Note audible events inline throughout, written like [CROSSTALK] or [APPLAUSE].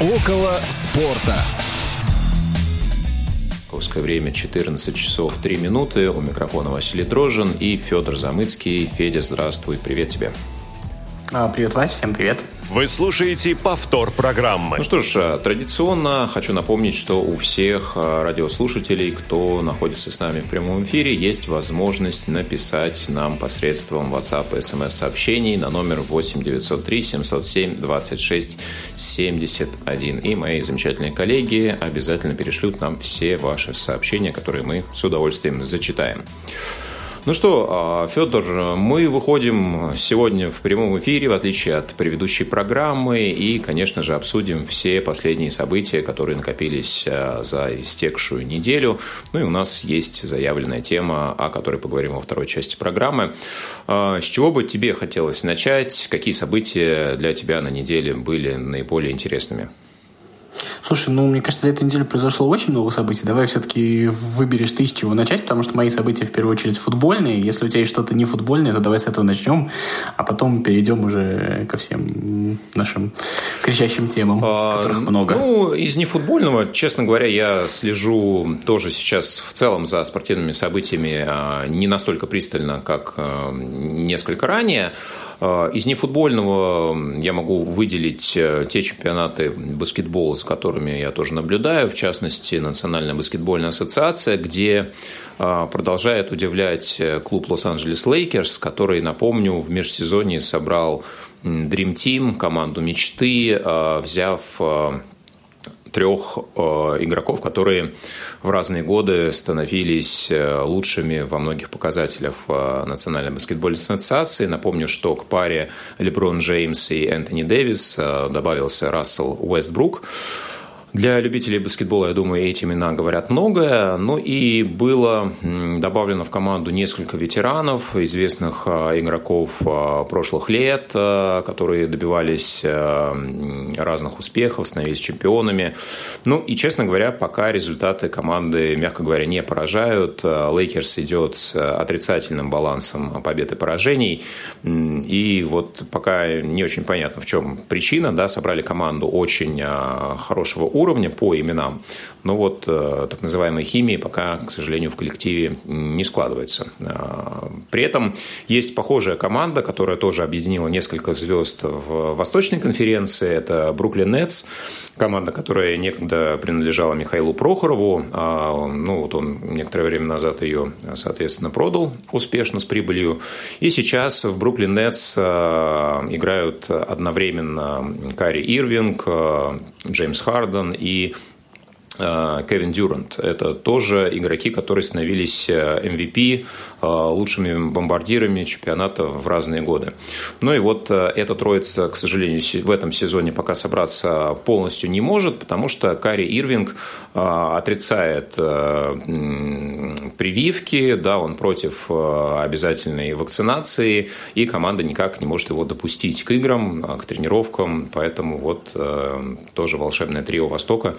Около спорта. Московское время 14 часов 3 минуты. У микрофона Василий Дрожжин и Федор Замыцкий. Федя, здравствуй, привет тебе. А, привет, Вась, всем привет. Вы слушаете повтор программы. Ну что ж, а, традиционно хочу напомнить, что у всех а, радиослушателей, кто находится с нами в прямом эфире, есть возможность написать нам посредством WhatsApp и смс-сообщений на номер 8 903 707 26 71. И мои замечательные коллеги обязательно перешлют нам все ваши сообщения, которые мы с удовольствием зачитаем. Ну что, а, Федор, мы выходим сегодня в прямом эфире, в отличие от предыдущей программы, и, конечно же, обсудим все последние события, которые накопились а, за истекшую неделю. Ну и у нас есть заявленная тема, о которой поговорим во второй части программы. А, с чего бы тебе хотелось начать? Какие события для тебя на неделе были наиболее интересными? Слушай, ну, мне кажется, за эту неделю произошло очень много событий. Давай все-таки выберешь ты, с чего начать, потому что мои события в первую очередь футбольные. Если у тебя есть что-то не футбольное, то давай с этого начнем, а потом перейдем уже ко всем нашим кричащим темам, а, которых много. Ну, из нефутбольного, честно говоря, я слежу тоже сейчас в целом за спортивными событиями а, не настолько пристально, как а, несколько ранее. А, из нефутбольного я могу выделить э, те чемпионаты баскетбола, с которыми я тоже наблюдаю, в частности, Национальная баскетбольная ассоциация, где а, продолжает удивлять э, клуб Лос-Анджелес Лейкерс, который, напомню, в межсезонье собрал Dream Team, команду мечты, взяв трех э, игроков, которые в разные годы становились э, лучшими во многих показателях в Национальной баскетбольной ассоциации. Напомню, что к паре Леброн Джеймс и Энтони Дэвис э, добавился Рассел Уэстбрук. Для любителей баскетбола, я думаю, эти имена говорят многое. Ну и было добавлено в команду несколько ветеранов, известных а, игроков а, прошлых лет, а, которые добивались разных успехов, становились чемпионами. Ну и, честно говоря, пока результаты команды, мягко говоря, не поражают. Лейкерс идет с отрицательным балансом побед и поражений. И вот пока не очень понятно, в чем причина. Да, собрали команду очень хорошего уровня по именам, но вот э, так называемой химии пока, к сожалению, в коллективе не складывается. А, при этом есть похожая команда, которая тоже объединила несколько звезд в Восточной конференции. Это Бруклин Нетс, команда, которая некогда принадлежала Михаилу Прохорову. А, ну, вот он некоторое время назад ее, соответственно, продал успешно с прибылью. И сейчас в Бруклин Нетс а, играют одновременно Кари Ирвинг, Джеймс Харден и Кевин Дюрант. Это тоже игроки, которые становились MVP, э, э, лучшими бомбардирами чемпионата в разные годы. Ну и вот эта троица, к сожалению, в этом сезоне пока собраться полностью не может, потому что Кари Ирвинг отрицает прививки, да, он против обязательной вакцинации, и команда никак не может его допустить к играм, к тренировкам, поэтому вот тоже волшебное трио Востока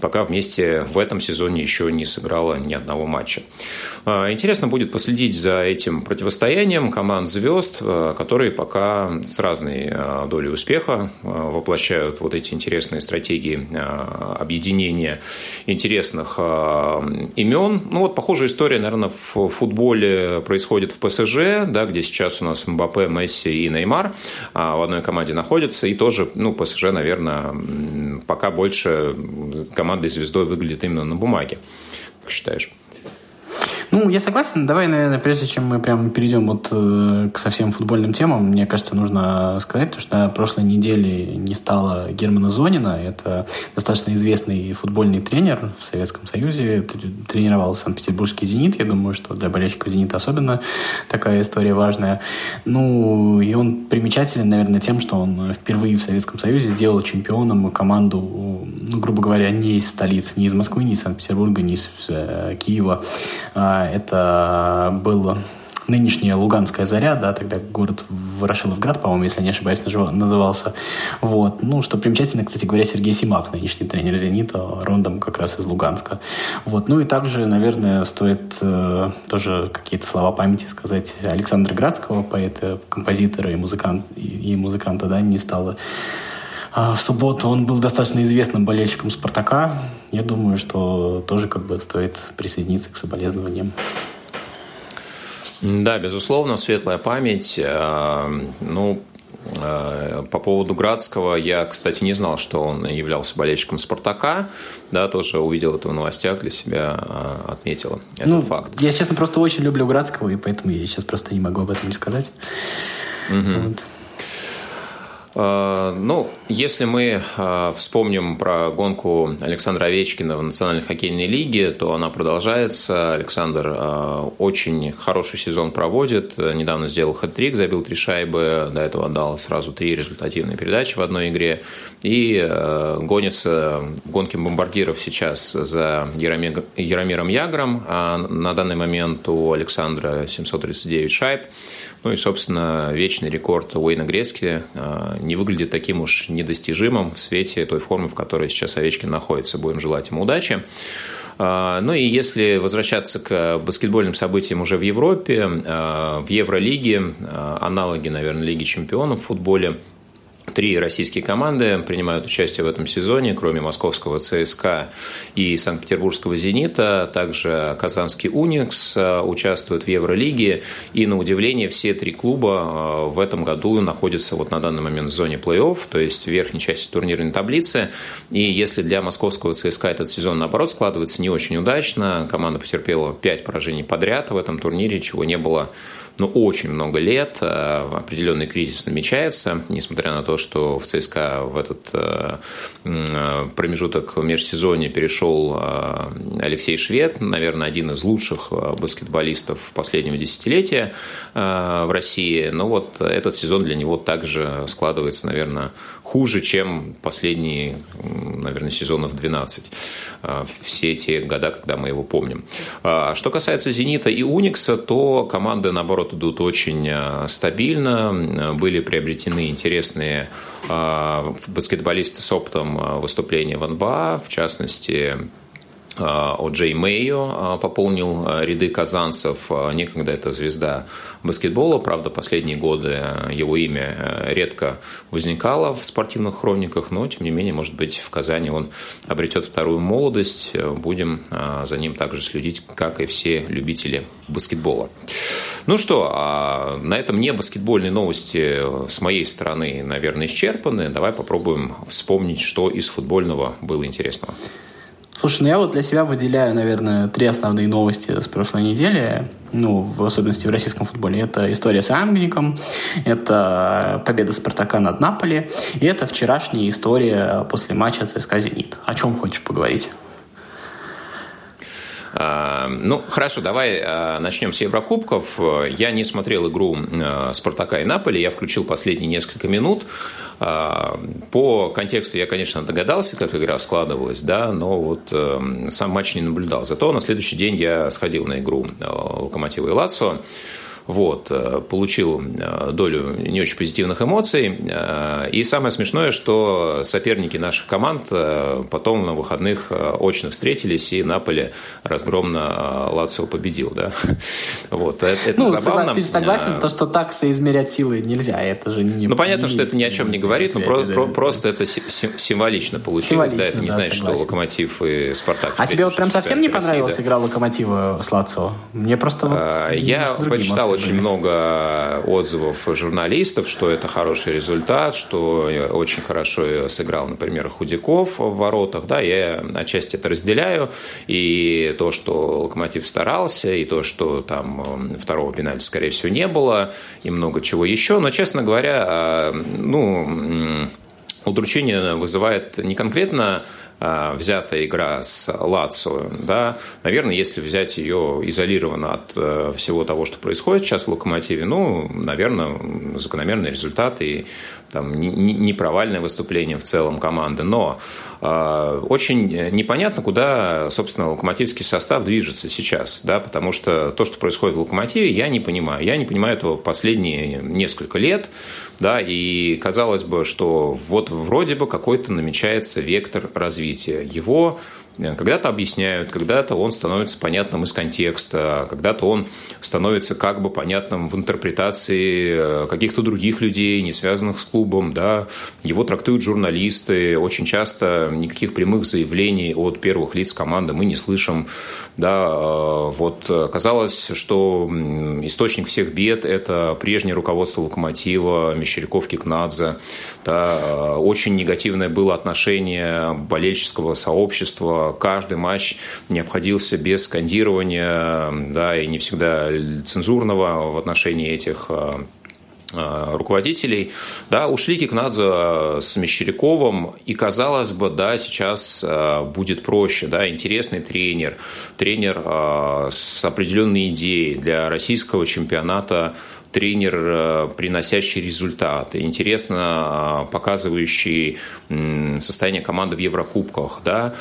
пока вместе в этом сезоне еще не сыграла ни одного матча. А, интересно будет последить за этим противостоянием команд звезд, а, которые пока с разной а, долей успеха воплощают вот эти интересные стратегии объединения интересных имен. Ну вот похожая история, наверное, в футболе происходит в ПСЖ, да, где сейчас у нас Мбаппе, Месси и Неймар в одной команде находятся, и тоже, ну, ПСЖ, наверное, пока больше командой звезд звездой выглядит именно на бумаге. Как считаешь? Ну, я согласен. Давай, наверное, прежде чем мы прям перейдем вот э, к совсем футбольным темам, мне кажется, нужно сказать, что на прошлой неделе не стало Германа Зонина. Это достаточно известный футбольный тренер в Советском Союзе. Тренировал Санкт-Петербургский «Зенит». Я думаю, что для болельщиков «Зенита» особенно такая история важная. Ну, и он примечателен, наверное, тем, что он впервые в Советском Союзе сделал чемпионом команду, ну, грубо говоря, не из столицы, не из Москвы, не из Санкт-Петербурга, не из э, Киева, а это был нынешняя Луганская заря, да, тогда город Ворошиловград, по-моему, если не ошибаюсь, назывался. Вот. Ну, что примечательно, кстати говоря, Сергей Симак, нынешний тренер «Зенита», рондом как раз из Луганска. Вот. Ну и также, наверное, стоит э, тоже какие-то слова памяти сказать Александра Градского, поэта, композитора и, музыкант, и, и музыканта, да, не стало в субботу он был достаточно известным болельщиком «Спартака». Я думаю, что тоже как бы стоит присоединиться к соболезнованиям. Да, безусловно, светлая память. Ну, Э, по поводу Градского, я, кстати, не знал, что он являлся болельщиком «Спартака». Да, тоже увидел это в новостях, для себя э, отметил этот ну, факт. Я, честно, просто очень люблю Градского, и поэтому я сейчас просто не могу об этом не сказать. Угу. Вот. Э, ну, если мы э, вспомним про гонку Александра Овечкина в Национальной хоккейной лиге, то она продолжается. Александр э, очень хороший сезон проводит. Недавно сделал хэт-трик, забил три шайбы. До этого отдал сразу три результативные передачи в одной игре. И гонится в гонке бомбардиров сейчас за Яромиром Ягром. А на данный момент у Александра 739 шайб. Ну и, собственно, вечный рекорд Уэйна Грецки э, не выглядит таким уж недостижимым в свете той формы, в которой сейчас Овечкин находится. Будем желать ему удачи. Э, ну и если возвращаться к баскетбольным событиям уже в Европе, э, в Евролиге, аналоги, наверное, Лиги чемпионов в футболе – Три российские команды принимают участие в этом сезоне, кроме московского ЦСКА и Санкт-Петербургского «Зенита». Также казанский «Уникс» участвует в Евролиге. И, на удивление, все три клуба э, в этом году находятся вот на данный момент в зоне плей-офф, то есть в верхней части турнирной таблицы. И если для московского ЦСКА этот сезон, наоборот, складывается не очень удачно, команда потерпела пять поражений подряд в этом турнире, чего не было ну, очень много лет. Э, определенный кризис намечается, несмотря на то, что в ЦСКА в этот э, э, промежуток в межсезонье перешел Алексей Швед, наверное, один из лучших баскетболистов последнего десятилетия в России. Но вот этот сезон для него также складывается, наверное, хуже, чем последние, наверное, сезонов 12. Все те года, когда мы его помним. А что касается «Зенита» и «Уникса», то команды, наоборот, идут очень а, стабильно. Были приобретены интересные а, баскетболисты с опытом выступления в НБА, в частности, О Джей Мэйо а, пополнил а, ряды казанцев. Некогда это звезда баскетбола. Правда, последние годы его имя редко возникало в спортивных хрониках, но, тем не менее, может быть, в Казани он обретет вторую молодость. Будем за ним также следить, как и все любители баскетбола. Ну что, на этом не баскетбольные новости с моей стороны, наверное, исчерпаны. Давай попробуем вспомнить, что из футбольного было интересного. Слушай, ну я вот для себя выделяю, наверное, три основные новости с прошлой недели, ну, в особенности в российском футболе. Это история с Ангником, это победа Спартака над Наполи, и это вчерашняя история после матча ЦСКА «Зенит». О чем хочешь поговорить? А, ну, хорошо, давай а, начнем с Еврокубков. Я не смотрел игру а, Спартака и Наполи, я включил последние несколько минут. А, по контексту я, конечно, догадался, как игра складывалась, да, но вот эм, сам матч не наблюдал. Зато на следующий день я сходил на игру э, Локомотива и Лацо. Вот, э, получил э, долю не очень позитивных эмоций. Э, и самое смешное, что соперники наших команд потом на выходных очно встретились, и Наполе разгромно Лацио победил. Да? [LAUGHS] Вот, это, это ну, забавно. Ты согласен, то, что так соизмерять силы нельзя, это же не... Ну, понятно, не, что это ни о чем не говорит, но про, да. про, просто это символично получилось. Символично, да, это не да, значит, согласен. что Локомотив и Спартак. А тебе вот прям совсем не понравилась игра Локомотива с Лацио? Мне просто вот... Я почитал очень много отзывов журналистов, что это хороший результат, что очень хорошо сыграл, например, Худяков в воротах. Да, я отчасти это разделяю. И то, что Локомотив старался, и то, что там второго пенальти, скорее всего, не было, и много чего еще. Но, честно говоря, а, ну, удручение вызывает не конкретно взятая игра с Лацио, да, наверное, если взять ее изолированно от э, всего того, что происходит сейчас в «Локомотиве», ну, наверное, закономерный результат и там, не провальное выступление в целом команды, но э, очень непонятно, куда, собственно, локомотивский состав движется сейчас, да, потому что то, что происходит в «Локомотиве», я не понимаю. Я не понимаю этого последние несколько лет, да, и казалось бы, что вот вроде бы какой-то намечается вектор развития. Его Когда-то объясняют, когда-то он становится понятным из контекста, когда-то он становится как бы понятным в интерпретации каких-то других людей, не связанных с клубом. Да. Его трактуют журналисты. Очень часто никаких прямых заявлений от первых лиц команды мы не слышим. Да, э, вот казалось, что источник всех бед – это прежнее руководство «Локомотива», Мещеряков, Кикнадзе. Да, э, очень негативное было отношение болельческого сообщества. Каждый матч не обходился без скандирования, да, и не всегда цензурного в отношении этих э, Э, руководителей, да, ушли Кикнадзе э, с Мещеряковым, и, казалось бы, да, сейчас э, будет проще, да, интересный тренер, тренер с определенной идеей для российского чемпионата, тренер, приносящий результаты, интересно показывающий состояние команды в Еврокубках. Да.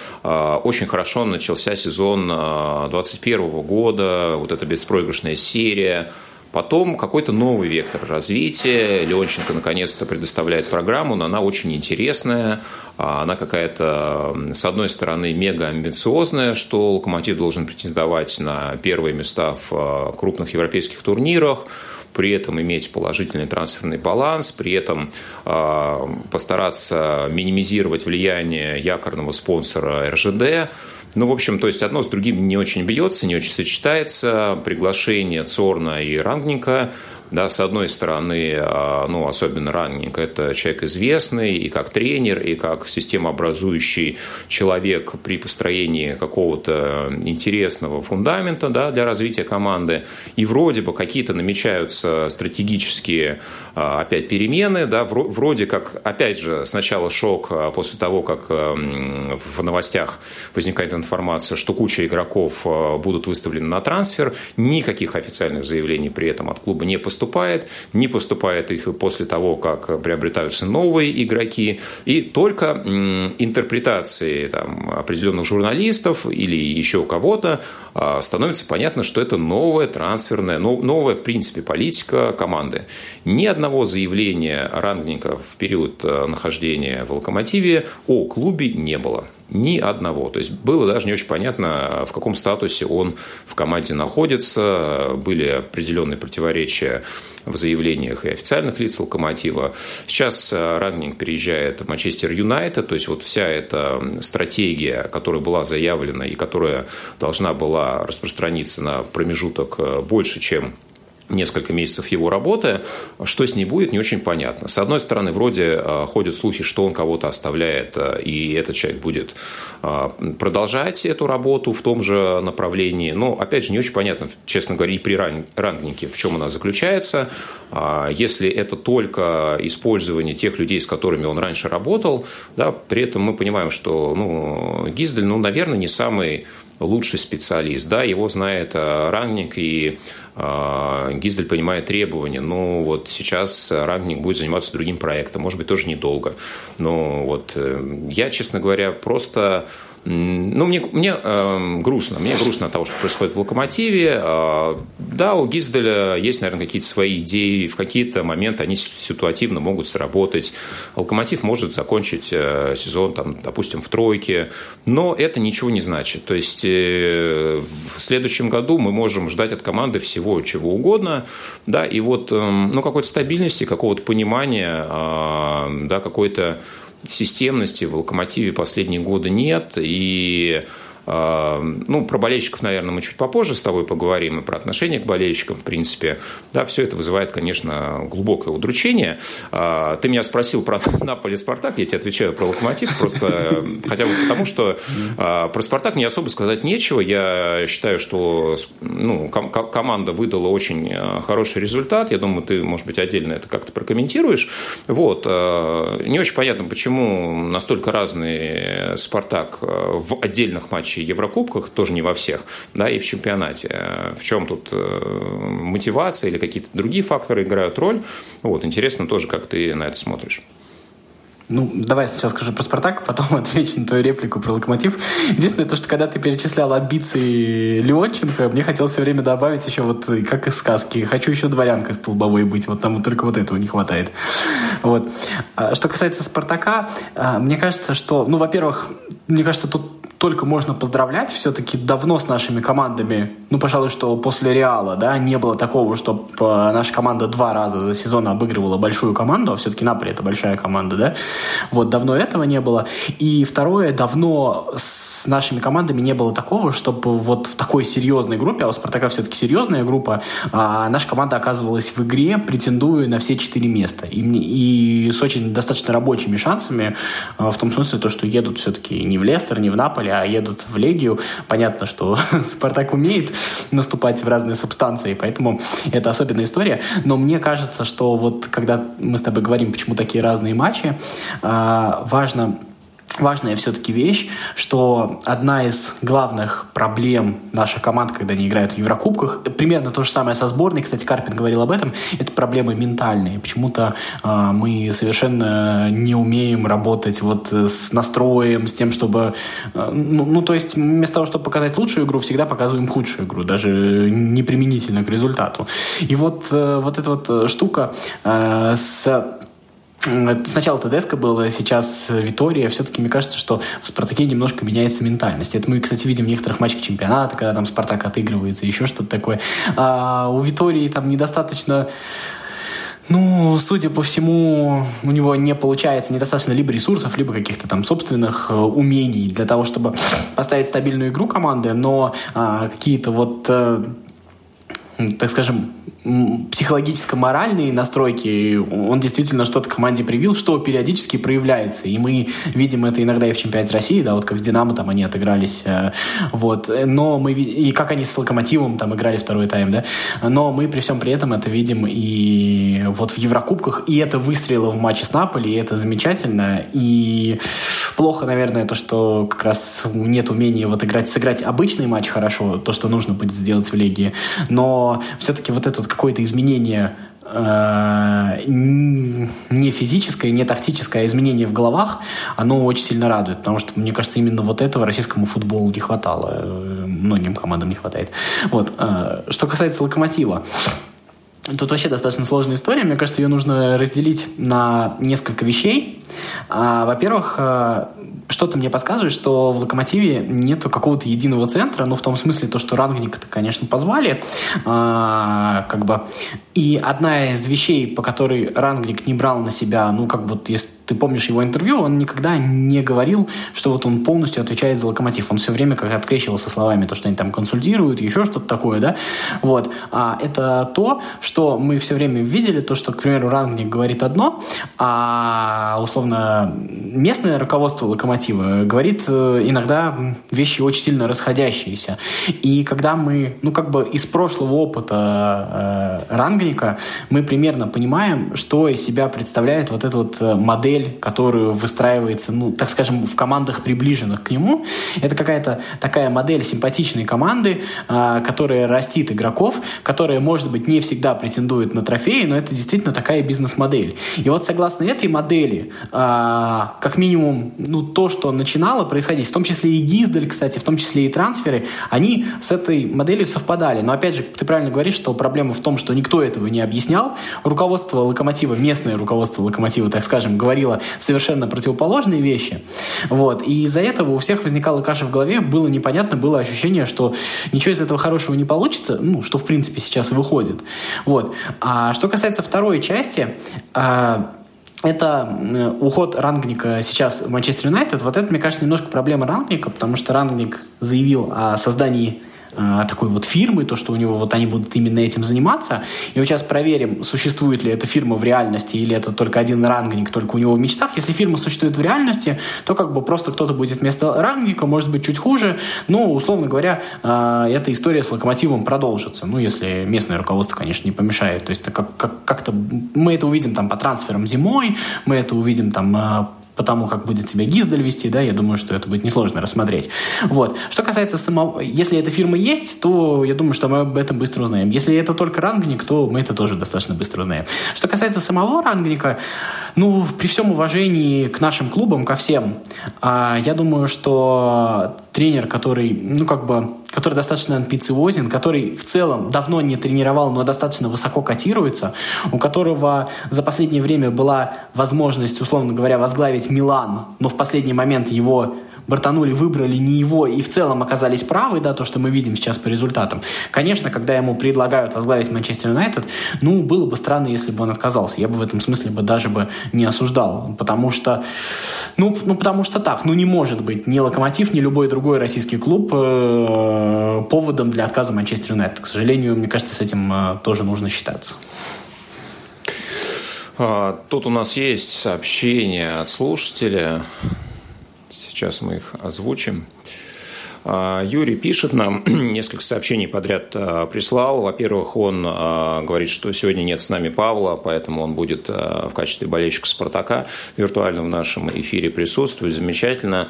Очень хорошо начался сезон 2021 года, вот эта беспроигрышная серия, Потом какой-то новый вектор развития. Леонченко наконец-то предоставляет программу, но она очень интересная. А она какая-то, с одной стороны, мега амбициозная, что «Локомотив» должен претендовать на первые места в а, крупных европейских турнирах, при этом иметь положительный трансферный баланс, при этом э, постараться минимизировать влияние якорного спонсора РЖД. Ну, в общем, то есть одно с другим не очень бьется, не очень сочетается. Приглашение Цорна и Рангника да, с одной стороны, а, ну, особенно ранник, это человек известный и как тренер, и как системообразующий человек при построении какого-то интересного фундамента да, для развития команды. И вроде бы какие-то намечаются стратегические а, опять перемены, да, вроде как, опять же, сначала шок а, после того, как в новостях возникает информация, что куча игроков будут выставлены на трансфер, никаких официальных заявлений при этом от клуба не поступает поступает, не поступает их после того, как приобретаются новые игроки, и только интерпретации там, определенных журналистов или еще кого-то а, становится понятно, что это новая трансферная, новая, в принципе, политика команды. Ни одного заявления рангника в период э, нахождения в «Локомотиве» о клубе не было. Ни одного. То есть было даже не очень понятно, в каком статусе он в команде находится. Были определенные противоречия в заявлениях и официальных лиц «Локомотива». Сейчас э, Рангнинг переезжает в Манчестер Юнайтед, то есть вот вся эта стратегия, которая была заявлена и которая должна была распространиться на промежуток э, больше, чем несколько месяцев его работы, что с ней будет, не очень понятно. С одной стороны, вроде э, ходят слухи, что он кого-то оставляет, э, и этот человек будет э, продолжать эту работу в том же направлении. Но, опять же, не очень понятно, честно говоря, и при рангнике, в чем она заключается. А если это только использование тех людей, с которыми он раньше работал, да, при этом мы понимаем, что ну, Гиздель, ну, наверное, не самый лучший специалист. Да, его знает рангник, и а, Гиздель понимает требования. Ну, вот сейчас Рангник будет заниматься другим проектом, может быть, тоже недолго. Но вот э, я, честно говоря, просто ну, мне, мне э, грустно. Мне грустно от того, что происходит в «Локомотиве». Э, да, у Гизделя есть, наверное, какие-то свои идеи. В какие-то моменты они ситуативно могут сработать. «Локомотив» может закончить э, сезон, там, допустим, в тройке. Но это ничего не значит. То есть э, в следующем году мы можем ждать от команды всего чего угодно. Да, и вот э, ну, какой-то стабильности, какого-то понимания, э, да, какой-то системности в «Локомотиве» последние годы нет. И ну, про болельщиков, наверное, мы чуть попозже с тобой поговорим, и про отношение к болельщикам, в принципе. Да, все это вызывает, конечно, глубокое удручение. А, ты меня спросил про [LAUGHS] Наполе Спартак, я тебе отвечаю про Локомотив, просто хотя бы потому, что про Спартак не особо сказать нечего. Я считаю, что ну, команда выдала очень хороший результат. Я думаю, ты, может быть, отдельно это как-то прокомментируешь. Вот. Не очень понятно, почему настолько разный Спартак в отдельных матчах матчей Еврокубках, тоже не во всех, да, и в чемпионате. В чем тут э, мотивация или какие-то другие факторы играют роль? Вот, интересно тоже, как ты на это смотришь. Ну, давай сначала скажу про «Спартак», потом [LAUGHS] отвечу на твою реплику про «Локомотив». Единственное, то, что когда ты перечислял амбиции Леонченко, мне хотелось все время добавить еще вот, как из сказки, «хочу еще дворянкой столбовой быть», вот там вот только вот этого не хватает. Вот. А что касается «Спартака», мне кажется, что, ну, во-первых, мне кажется, тут только можно поздравлять. Все-таки давно с нашими командами, ну, пожалуй, что после Реала, да, не было такого, чтобы э, наша команда два раза за сезон обыгрывала большую команду, а все-таки Наполе это большая команда, да. Вот давно этого не было. И второе, давно с нашими командами не было такого, чтобы вот в такой серьезной группе, а у Спартака все-таки серьезная группа, а наша команда оказывалась в игре, претендуя на все четыре места. И, и с очень достаточно рабочими шансами, а, в том смысле, то, что едут все-таки не в Лестер, не в Наполе, а едут в Легию. Понятно, что [LAUGHS] Спартак умеет наступать в разные субстанции, поэтому это особенная история. Но мне кажется, что вот когда мы с тобой говорим, почему такие разные матчи, а, важно важная все-таки вещь, что одна из главных проблем наших команд, когда они играют в Еврокубках, примерно то же самое со сборной, кстати, Карпин говорил об этом, это проблемы ментальные. Почему-то э, мы совершенно не умеем работать вот с настроем, с тем, чтобы... Э, ну, ну, то есть вместо того, чтобы показать лучшую игру, всегда показываем худшую игру, даже неприменительно к результату. И вот, э, вот эта вот штука э, с Сначала Тедеско было, сейчас Витория. Все-таки мне кажется, что в «Спартаке» немножко меняется ментальность. Это мы, кстати, видим в некоторых матчах чемпионата, когда там «Спартак» отыгрывается, еще что-то такое. А у Витории там недостаточно ну, судя по всему, у него не получается недостаточно либо ресурсов, либо каких-то там собственных э, умений для того, чтобы поставить стабильную игру команды, но а, какие-то вот э, так скажем, психологическо-моральные настройки, он действительно что-то команде привил, что периодически проявляется. И мы видим это иногда и в чемпионате России, да, вот как с Динамо там они отыгрались, э, вот. Но мы и как они с Локомотивом там играли второй тайм, да. Но мы при всем при этом это видим и вот в Еврокубках, и это выстрелило в матче с Наполи, и это замечательно. И плохо, наверное, то, что как раз нет умения вот играть, сыграть обычный матч хорошо, то, что нужно будет сделать в Лиге. Но все-таки вот это вот какое-то изменение э, не физическое, не тактическое, а изменение в головах, оно очень сильно радует, потому что, мне кажется, именно вот этого российскому футболу не хватало, э, многим командам не хватает. Вот. Э, что касается «Локомотива», Тут вообще достаточно сложная история. Мне кажется, ее нужно разделить на несколько вещей. А, во-первых, что-то мне подсказывает, что в «Локомотиве» нету какого-то единого центра, ну, в том смысле, то, что Рангника-то, конечно, позвали, а, как бы, и одна из вещей, по которой Рангник не брал на себя, ну, как вот, если ты помнишь его интервью, он никогда не говорил, что вот он полностью отвечает за локомотив. Он все время как открещивался словами, то, что они там консультируют, еще что-то такое, да. Вот. А это то, что мы все время видели, то, что, к примеру, Рангник говорит одно, а условно местное руководство локомотива говорит э, иногда вещи очень сильно расходящиеся. И когда мы, ну, как бы из прошлого опыта э, Рангника, мы примерно понимаем, что из себя представляет вот эта вот э, модель модель, которую выстраивается, ну, так скажем, в командах, приближенных к нему. Это какая-то такая модель симпатичной команды, э, которая растит игроков, которая, может быть, не всегда претендует на трофеи, но это действительно такая бизнес-модель. И вот согласно этой модели, э, как минимум, ну, то, что начинало происходить, в том числе и Гиздель, кстати, в том числе и трансферы, они с этой моделью совпадали. Но, опять же, ты правильно говоришь, что проблема в том, что никто этого не объяснял. Руководство Локомотива, местное руководство Локомотива, так скажем, говорило, говорила совершенно противоположные вещи. Вот. И из-за этого у всех возникала каша в голове, было непонятно, было ощущение, что ничего из этого хорошего не получится, ну, что в принципе сейчас выходит. Вот. А что касается второй части, а, это э, уход Рангника сейчас в Манчестер Юнайтед. Вот это, мне кажется, немножко проблема Рангника, потому что Рангник заявил о создании Э, такой вот фирмы, то, что у него вот они будут именно этим заниматься. И вот сейчас проверим, существует ли эта фирма в реальности или это только один рангник, только у него в мечтах. Если фирма существует в реальности, то как бы просто кто-то будет вместо рангника, может быть, чуть хуже, но, условно говоря, э, эта история с локомотивом продолжится. Ну, если местное руководство, конечно, не помешает. То есть как, как, как-то мы это увидим там по трансферам зимой, мы это увидим там э, по тому, как будет себя Гиздель вести, да, я думаю, что это будет несложно рассмотреть. Вот. Что касается самого... Если эта фирма есть, то я думаю, что мы об этом быстро узнаем. Если это только рангник, то мы это тоже достаточно быстро узнаем. Что касается самого рангника, ну, при всем уважении к нашим клубам, ко всем, а, я думаю, что тренер, который, ну, как бы, который достаточно амбициозен, который в целом давно не тренировал, но достаточно высоко котируется, у которого за последнее время была возможность, условно говоря, возглавить Милан, но в последний момент его бортанули, выбрали не его и в целом оказались правы, да, то, что мы видим сейчас по результатам. Конечно, когда ему предлагают возглавить Манчестер Юнайтед, ну, было бы странно, если бы он отказался. Я бы в этом смысле бы даже бы не осуждал, потому что, ну, ну потому что так, ну, не может быть ни Локомотив, ни любой другой российский клуб э, поводом для отказа Манчестер Юнайтед. К сожалению, мне кажется, с этим э, тоже нужно считаться. А, тут у нас есть сообщение от слушателя. Сейчас мы их озвучим. А, Юрий пишет нам, [CLEARS THROAT] несколько сообщений подряд а, прислал. Во-первых, он а, говорит, что сегодня нет с нами Павла, поэтому он будет в качестве болельщика «Спартака» виртуально в нашем эфире присутствовать. Замечательно.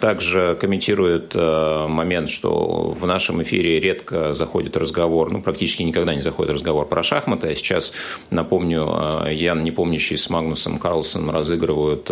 Также комментирует момент, что в нашем эфире редко заходит разговор, ну, практически никогда не заходит разговор про шахматы. А сейчас, напомню, Ян, не помнящий с Магнусом Карлсоном, разыгрывают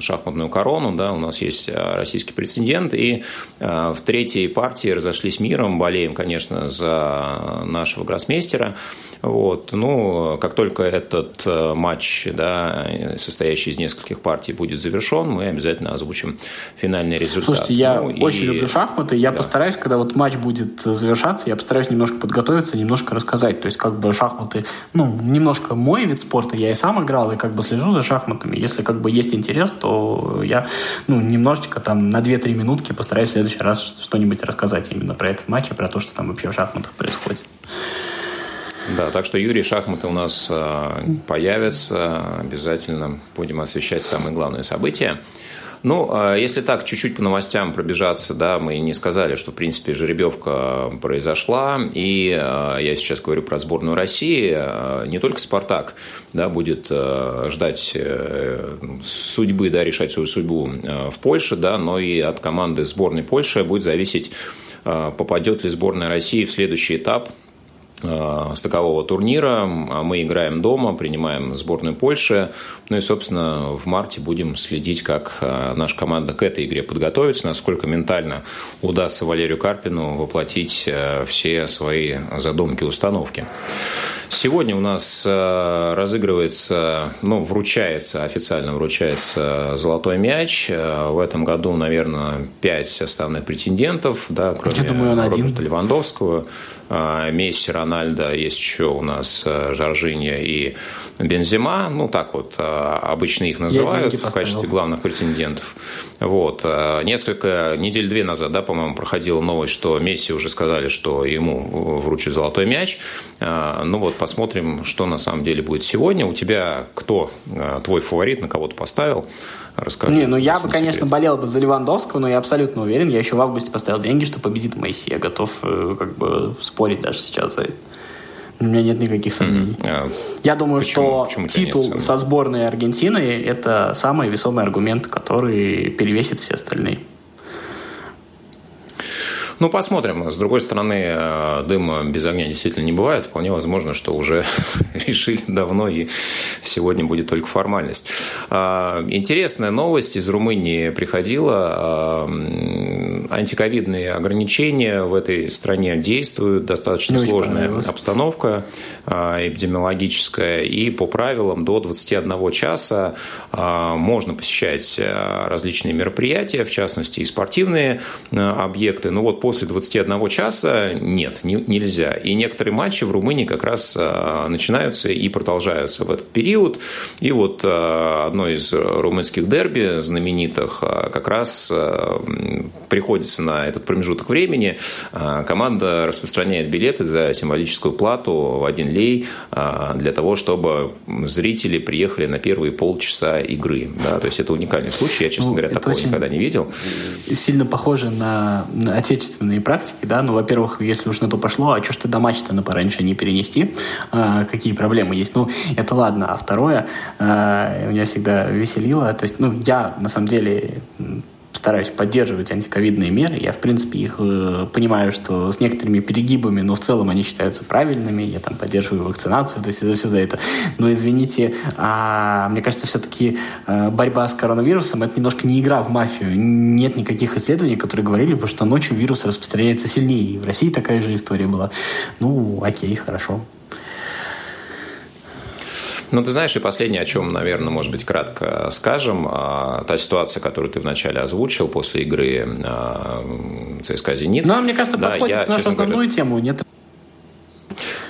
шахматную корону. Да, у нас есть российский прецедент, и Э, в третьей партии разошлись миром. Болеем, конечно, за нашего гроссмейстера. Вот. Ну, как только этот э, матч, да, состоящий из нескольких партий, будет завершен, мы обязательно озвучим финальный результат. Слушайте, я ну, очень и... люблю шахматы. Я да. постараюсь, когда вот матч будет завершаться, я постараюсь немножко подготовиться, немножко рассказать. То есть, как бы шахматы, ну, немножко мой вид спорта. Я и сам играл, и как бы слежу за шахматами. Если как бы есть интерес, то я, ну, немножечко там на 2-3 минутки постараюсь в следующий раз что-нибудь рассказать именно про этот матч и про то, что там вообще в шахматах происходит. Да, так что Юрий, шахматы у нас а, появятся. Обязательно будем освещать самые главные события. Ну, а если так, чуть-чуть по новостям пробежаться, да, мы не сказали, что, в принципе, жеребьевка произошла, и а, я сейчас говорю про сборную России, не только «Спартак», да, будет ждать э, судьбы, да, решать свою судьбу в Польше, да, но и от команды сборной Польши будет зависеть, попадет ли сборная России в следующий этап – Э, стыкового турнира. А мы играем дома, принимаем сборную Польши. Ну и, собственно, в марте будем следить, как э, наша команда к этой игре подготовится, насколько ментально удастся Валерию Карпину воплотить э, все свои задумки, установки. Сегодня у нас разыгрывается, ну, вручается, официально вручается золотой мяч. В этом году, наверное, пять основных претендентов, да, кроме Я думаю, Роберта один. Левандовского. Месси, Рональдо, есть еще у нас э, Жоржинья и Бензима, ну так вот а, обычно их называют в качестве главных претендентов. Вот. А, несколько недель две назад, да, по-моему, проходила новость, что Месси уже сказали, что ему вручат золотой мяч. Ну вот посмотрим, что на самом деле будет сегодня. У тебя кто твой фаворит, на кого то поставил? Расскажи. Не, ну я бы, конечно, секрет. болел бы за Левандовского, но я абсолютно уверен. Я еще в августе поставил деньги, что победит Месси. Я готов э, как бы спорить даже сейчас за это. У меня нет никаких сомнений. Mm-hmm. А я думаю, почему? что почему титул со сборной Аргентины – это самый весомый аргумент, который перевесит все остальные. Ну, посмотрим. С другой стороны, э, дыма без огня действительно не бывает. Вполне возможно, что уже [LAUGHS] решили давно, и сегодня будет только формальность. А, интересная новость из Румынии приходила. А, антиковидные ограничения в этой стране действуют. Достаточно не сложная обстановка эпидемиологическая. И по правилам до 21 часа можно посещать различные мероприятия, в частности, и спортивные объекты. Ну вот после 21 часа нет, не, нельзя. И некоторые матчи в Румынии как раз начинаются и продолжаются в этот период. И вот одно из румынских дерби знаменитых как раз приходится на этот промежуток времени. Команда распространяет билеты за символическую плату в один лей для того, чтобы зрители приехали на первые полчаса игры. Да, то есть это уникальный случай. Я, честно ну, говоря, такого никогда не видел. Сильно похоже на, на отечественные практики, да, ну, во-первых, если уж на то пошло, а что ж тогда матч-то на пораньше не перенести, а, какие проблемы есть, ну, это ладно, а второе, а, меня всегда веселило, то есть, ну, я, на самом деле, стараюсь поддерживать антиковидные меры. Я, в принципе, их э, понимаю, что с некоторыми перегибами, но в целом они считаются правильными. Я там поддерживаю вакцинацию, то есть это все за это. Но, извините, а, мне кажется, все-таки э, борьба с коронавирусом – это немножко не игра в мафию. Нет никаких исследований, которые говорили бы, что ночью вирус распространяется сильнее. И в России такая же история была. Ну, окей, хорошо. Ну, ты знаешь, и последнее, о чем, наверное, может быть, кратко скажем, а, та ситуация, которую ты вначале озвучил после игры а, ЦСКА «Зенит». Ну, мне кажется, подходит я, нашу основную говоря, тему. Нет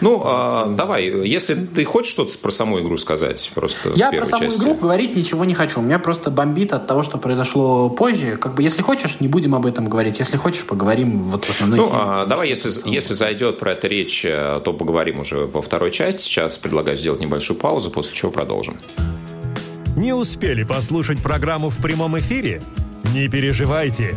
ну, а, давай, если ты хочешь что-то про саму игру сказать, просто Я про саму части. игру говорить ничего не хочу. У меня просто бомбит от того, что произошло позже. Как бы, если хочешь, не будем об этом говорить. Если хочешь, поговорим вот в основной ну, теме. А, давай, если, если зайдет про это речь, э, то поговорим уже во второй части. Сейчас предлагаю сделать небольшую паузу, после чего продолжим. Не успели послушать программу в прямом эфире? Не переживайте.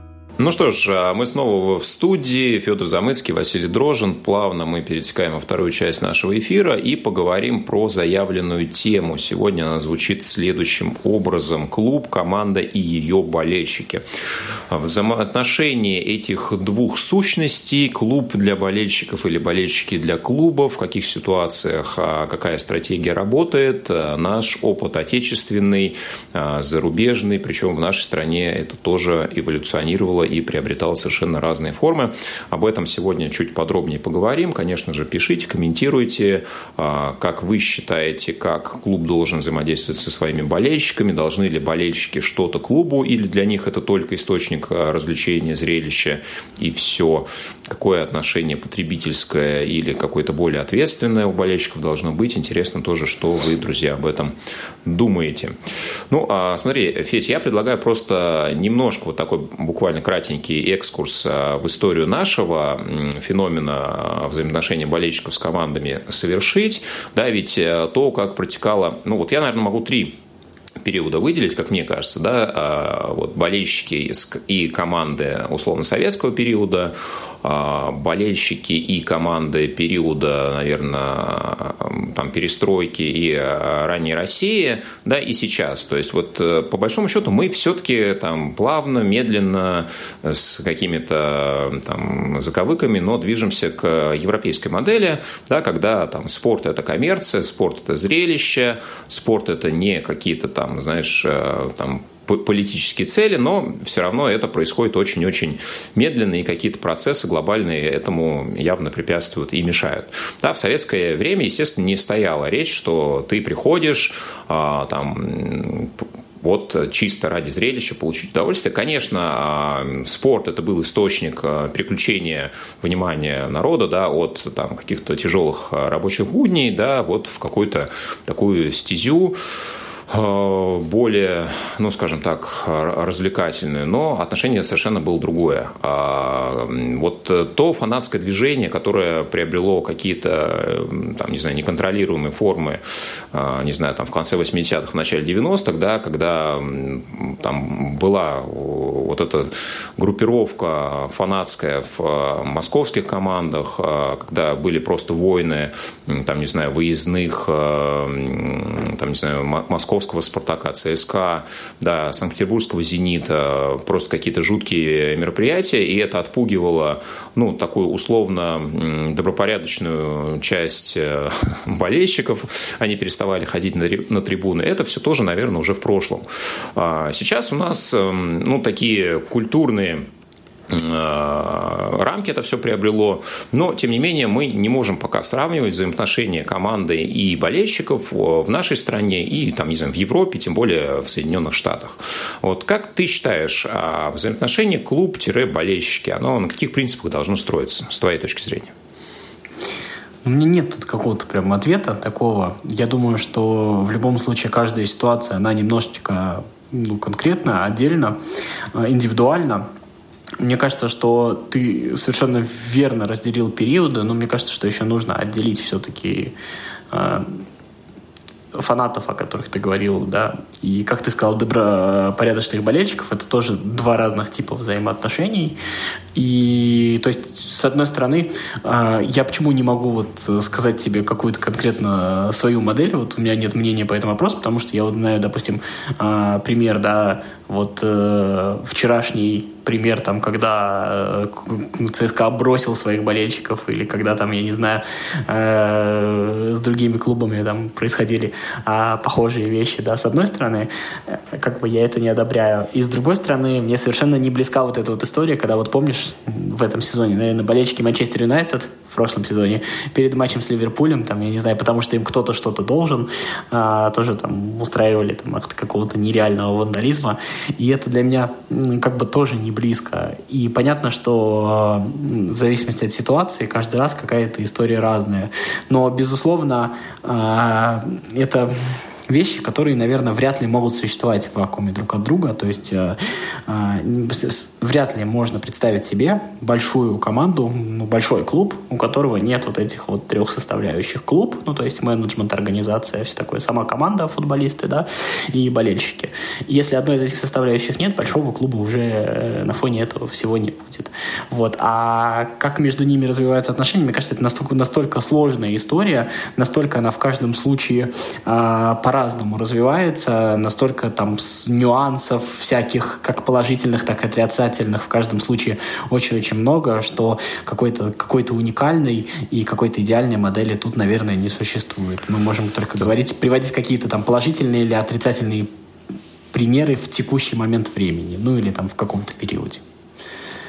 Ну что ж, а мы снова в студии. Федор Замыцкий, Василий Дрожин. Плавно мы перетекаем во вторую часть нашего эфира и поговорим про заявленную тему. Сегодня она звучит следующим образом. Клуб, команда и ее болельщики. Взаимоотношения этих двух сущностей, клуб для болельщиков или болельщики для клуба, в каких ситуациях а какая стратегия работает, наш опыт отечественный, а, зарубежный, причем в нашей стране это тоже эволюционировало и приобретал совершенно разные формы. Об этом сегодня чуть подробнее поговорим. Конечно же, пишите, комментируйте, а, как вы считаете, как клуб должен взаимодействовать со своими болельщиками, должны ли болельщики что-то клубу, или для них это только источник а, развлечения, зрелища и все. Какое отношение потребительское или какое-то более ответственное у болельщиков должно быть. Интересно тоже, что вы, друзья, об этом думаете. Ну, а смотри, Федь, я предлагаю просто немножко вот такой буквально кратенький экскурс а, в историю нашего феномена а, взаимоотношения болельщиков с командами совершить. Да, ведь э, то, как протекало... Ну, вот я, наверное, могу три периода выделить, как мне кажется, да, а, вот болельщики и команды условно-советского периода, а, болельщики и команды периода, наверное, там, перестройки и а, ранней России, да, и сейчас. То есть, вот э, по большому счету мы все-таки там плавно, медленно, с какими-то там заковыками, но движемся к европейской модели, да, когда там спорт – это коммерция, спорт – это зрелище, спорт – это не какие-то там, знаешь, э, там политические цели, но все равно это происходит очень-очень медленно, и какие-то процессы глобальные этому явно препятствуют и мешают. Да, в советское время, естественно, не стояла речь, что ты приходишь, а, там, вот чисто ради зрелища получить удовольствие. Конечно, а, спорт это был источник а, переключения внимания народа да, от там, каких-то тяжелых рабочих будней да, вот в какую-то такую стезю, более, ну, скажем так, развлекательную, но отношение совершенно было другое. А, вот то фанатское движение, которое приобрело какие-то, там, не знаю, неконтролируемые формы, а, не знаю, там, в конце 80-х, в начале 90-х, да, когда там была вот эта группировка фанатская в московских командах, а, когда были просто войны, там, не знаю, выездных, там, не знаю, московских московского «Спартака», ЦСКА, да, Санкт-Петербургского «Зенита», просто какие-то жуткие мероприятия, и это отпугивало, ну, такую условно добропорядочную часть э, [LAUGHS] болельщиков, они переставали ходить на трибуны. Это все тоже, наверное, уже в прошлом. А сейчас у нас, эм, ну, такие культурные рамки это все приобрело. Но, тем не менее, мы не можем пока сравнивать взаимоотношения команды и болельщиков в нашей стране и, там, не знаю, в Европе, тем более в Соединенных Штатах. Вот как ты считаешь, а взаимоотношение клуб-болельщики, оно на каких принципах должно строиться, с твоей точки зрения? У меня нет тут какого-то прям ответа такого. Я думаю, что в любом случае каждая ситуация, она немножечко ну, конкретно, отдельно, э, индивидуально. Мне кажется, что ты совершенно верно разделил периоды, но мне кажется, что еще нужно отделить все-таки э, фанатов, о которых ты говорил, да, и, как ты сказал, добропорядочных болельщиков, это тоже два разных типа взаимоотношений. И, то есть, с одной стороны, а, я почему не могу вот сказать тебе какую-то конкретно свою модель, вот у меня нет мнения по этому вопросу, потому что я вот знаю, допустим, а, пример, да, вот э, вчерашний пример, там, когда э, ЦСКА бросил своих болельщиков, или когда там, я не знаю, э, с другими клубами там происходили э, похожие вещи, да, с одной стороны, э, как бы я это не одобряю, и с другой стороны, мне совершенно не близка вот эта вот история, когда вот помнишь в этом сезоне, наверное, болельщики Манчестер Юнайтед в прошлом сезоне, перед матчем с Ливерпулем, там, я не знаю, потому что им кто-то что-то должен, а, тоже там устраивали там какого-то нереального вандализма, и это для меня как бы тоже не близко. И понятно, что а, в зависимости от ситуации каждый раз какая-то история разная. Но, безусловно, а, это вещи, которые, наверное, вряд ли могут существовать в вакууме друг от друга. То есть э, э, вряд ли можно представить себе большую команду, ну, большой клуб, у которого нет вот этих вот трех составляющих. Клуб, ну, то есть менеджмент, организация, все такое, сама команда, футболисты, да, и болельщики. Если одной из этих составляющих нет, большого клуба уже э, на фоне этого всего не будет. Вот. А как между ними развиваются отношения, мне кажется, это настолько, настолько сложная история, настолько она в каждом случае э, по-разному развивается, настолько там нюансов всяких, как положительных, так и отрицательных в каждом случае очень-очень много, что какой-то какой уникальной и какой-то идеальной модели тут, наверное, не существует. Мы можем только говорить, приводить какие-то там положительные или отрицательные примеры в текущий момент времени, ну или там в каком-то периоде.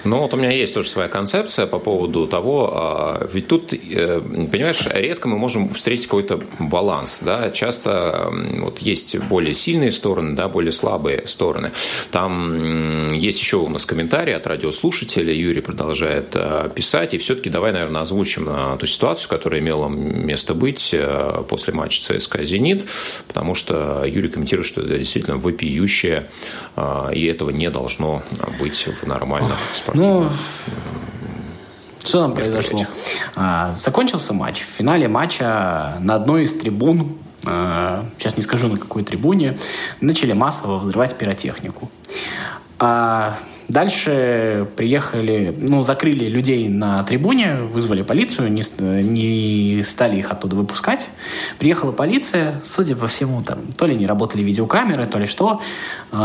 Ну, вот у меня есть тоже своя концепция по поводу того, а, ведь тут, э, понимаешь, редко мы можем встретить какой-то баланс, да, часто вот есть более сильные стороны, да, более слабые стороны. Там есть еще у нас комментарий от радиослушателя, Юрий продолжает э, писать, и все-таки давай, наверное, озвучим э, ту ситуацию, которая имела место быть после матча ЦСКА «Зенит», потому что Юрий комментирует, что это действительно вопиющее, и этого не должно быть в нормальных спортивных ну, что там произошло? А, закончился матч. В финале матча на одной из трибун, а, сейчас не скажу на какой трибуне, начали массово взрывать пиротехнику. А, Дальше приехали, ну, закрыли людей на трибуне, вызвали полицию, не, не стали их оттуда выпускать. Приехала полиция, судя по всему, там, то ли не работали видеокамеры, то ли что, э,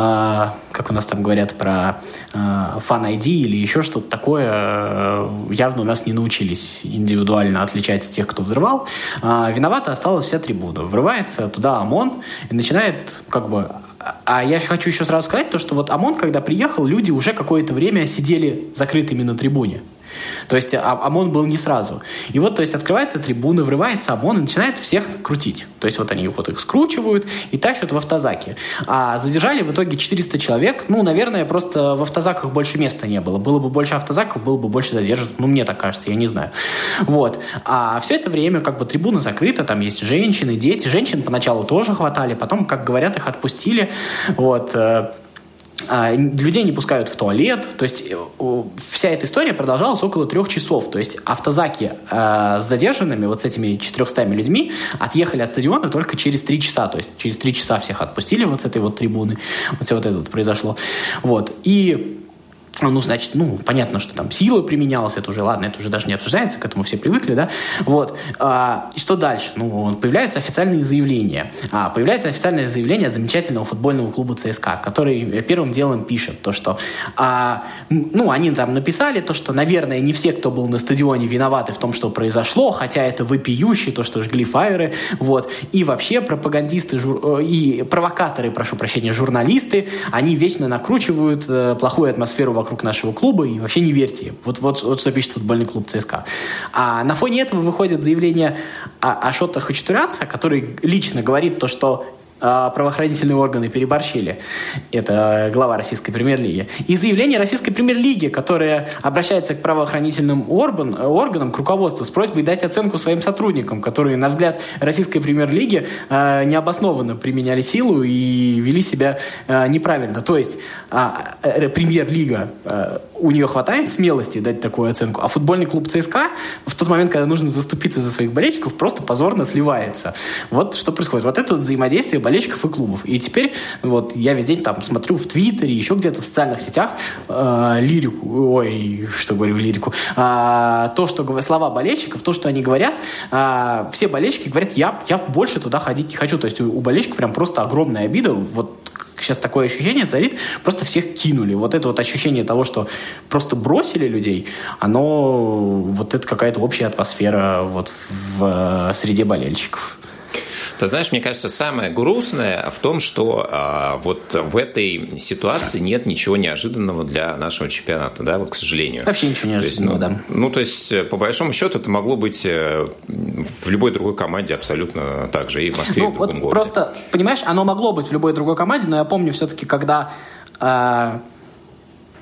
как у нас там говорят про э, Fan ID или еще что-то такое, э, явно у нас не научились индивидуально отличать тех, кто взрывал. Э, виновата осталась вся трибуна. Врывается туда ОМОН и начинает как бы а я хочу еще сразу сказать то, что вот ОМОН, когда приехал, люди уже какое-то время сидели закрытыми на трибуне. То есть а, ОМОН был не сразу. И вот, то есть, открывается трибуна, врывается ОМОН и начинает всех крутить. То есть, вот они вот их скручивают и тащат в автозаке. А задержали в итоге 400 человек. Ну, наверное, просто в автозаках больше места не было. Было бы больше автозаков, было бы больше задержан. Ну, мне так кажется, я не знаю. Вот. А все это время как бы трибуна закрыта, там есть женщины, дети. Женщин поначалу тоже хватали, потом, как говорят, их отпустили. Вот. А, людей не пускают в туалет. То есть э, вся эта история продолжалась около трех часов. То есть автозаки э, с задержанными, вот с этими 400 людьми, отъехали от стадиона только через три часа. То есть через три часа всех отпустили вот с этой вот трибуны. Вот все вот это вот произошло. Вот. И ну, значит, ну, понятно, что там сила применялась, это уже, ладно, это уже даже не обсуждается, к этому все привыкли, да, вот. А, и что дальше? Ну, появляются официальные заявления. А, появляется официальное заявление от замечательного футбольного клуба ЦСКА, который первым делом пишет то, что, а, ну, они там написали то, что, наверное, не все, кто был на стадионе, виноваты в том, что произошло, хотя это вопиюще, то, что жгли фаеры, вот. И вообще пропагандисты жур... Э, и провокаторы, прошу прощения, журналисты, они вечно накручивают э, плохую атмосферу вокруг вокруг нашего клуба и вообще не верьте. Вот, вот, вот что пишет футбольный клуб ЦСКА. А на фоне этого выходит заявление Ашота Хачатурянца, который лично говорит то, что а, правоохранительные органы переборщили. Это глава российской премьер-лиги. И заявление российской премьер-лиги, которое обращается к правоохранительным орган, органам, к руководству с просьбой дать оценку своим сотрудникам, которые, на взгляд российской премьер-лиги, э, необоснованно применяли силу и вели себя э, неправильно. То есть э, премьер-лига у нее хватает смелости дать такую оценку, а футбольный клуб ЦСКА в тот момент, когда нужно заступиться за своих болельщиков, просто позорно сливается. Вот что происходит. Вот это вот взаимодействие болельщиков и клубов. И теперь вот я весь день там смотрю в Твиттере, еще где-то в социальных сетях э, лирику, ой, что говорю лирику, э, то, что слова болельщиков, то, что они говорят, э, все болельщики говорят, я, я больше туда ходить не хочу. То есть у, у болельщиков прям просто огромная обида. Вот сейчас такое ощущение царит, просто всех кинули. Вот это вот ощущение того, что просто бросили людей, оно, вот это какая-то общая атмосфера вот в, в среде болельщиков. Ты знаешь, мне кажется, самое грустное в том, что а, вот в этой ситуации нет ничего неожиданного для нашего чемпионата, да, вот, к сожалению. Вообще ничего неожиданного, то есть, ну, да. Ну, то есть, э, по большому счету, это могло быть э, в любой другой команде абсолютно так же, и в Москве, ну, и в другом вот городе. Просто, понимаешь, оно могло быть в любой другой команде, но я помню все-таки, когда э,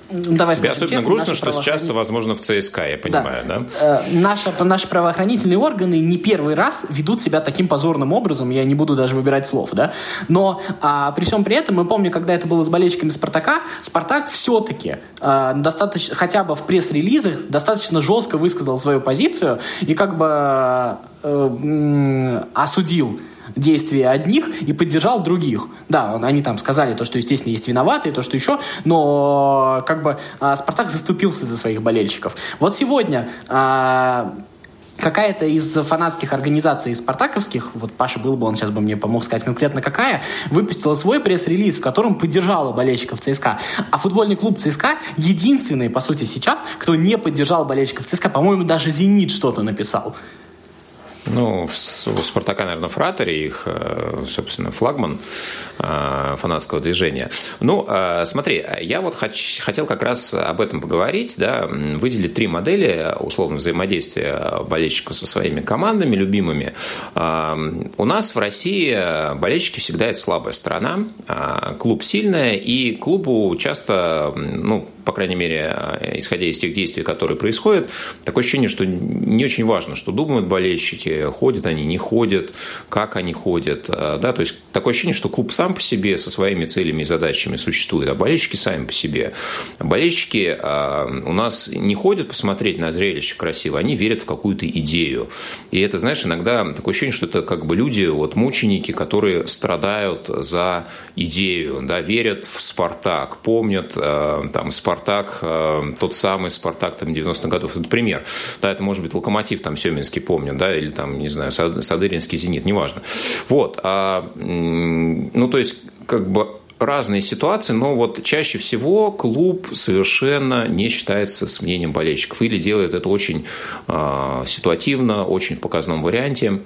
давай Тебе особенно честно, грустно, что сейчас это возможно в ЦСКА, я понимаю, да? да? Э, наши, наши правоохранительные органы не первый раз ведут себя таким позорным образом, я не буду даже выбирать слов, да? Но а, при всем при этом, мы помним, когда это было с болельщиками Спартака, Спартак все-таки а, достаточно, хотя бы в пресс-релизах достаточно жестко высказал свою позицию и как бы а, осудил действия одних и поддержал других. Да, они там сказали то, что, естественно, есть виноватые, то, что еще, но как бы а, Спартак заступился за своих болельщиков. Вот сегодня а, какая-то из фанатских организаций спартаковских, вот Паша был бы, он сейчас бы мне помог сказать конкретно какая, выпустила свой пресс-релиз, в котором поддержала болельщиков ЦСКА. А футбольный клуб ЦСКА единственный, по сути, сейчас, кто не поддержал болельщиков ЦСКА. По-моему, даже «Зенит» что-то написал. Ну, у «Спартака», наверное, фратере их, э, собственно, флагман э, фанатского движения. Ну, э, смотри, я вот хотел как раз об этом поговорить, да, выделить три модели условно взаимодействия болельщиков со своими командами любимыми. У нас в России болельщики всегда это слабая сторона, клуб сильная, и клубу часто, ну, по крайней мере, исходя из тех действий, которые происходят, такое ощущение, что не очень важно, что думают болельщики, ходят они, не ходят, как они ходят. Э, да? То есть такое ощущение, что клуб сам по себе со своими целями и задачами существует, а болельщики сами по себе. Болельщики э, у нас не ходят посмотреть на зрелище красиво, они верят в какую-то идею. И это, знаешь, иногда такое ощущение, что это как бы люди, вот мученики, которые страдают за идею, да, верят в «Спартак», помнят э, там «Спартак», Спартак, э, тот самый Спартак там 90-х годов, это пример. Да, это может быть Локомотив там Семинский, помню, да, или там, не знаю, Садыринский Зенит, неважно. Вот, а, ну, то есть, как бы разные ситуации, но вот чаще всего клуб совершенно не считается с мнением болельщиков или делает это очень э, ситуативно, очень в показном варианте.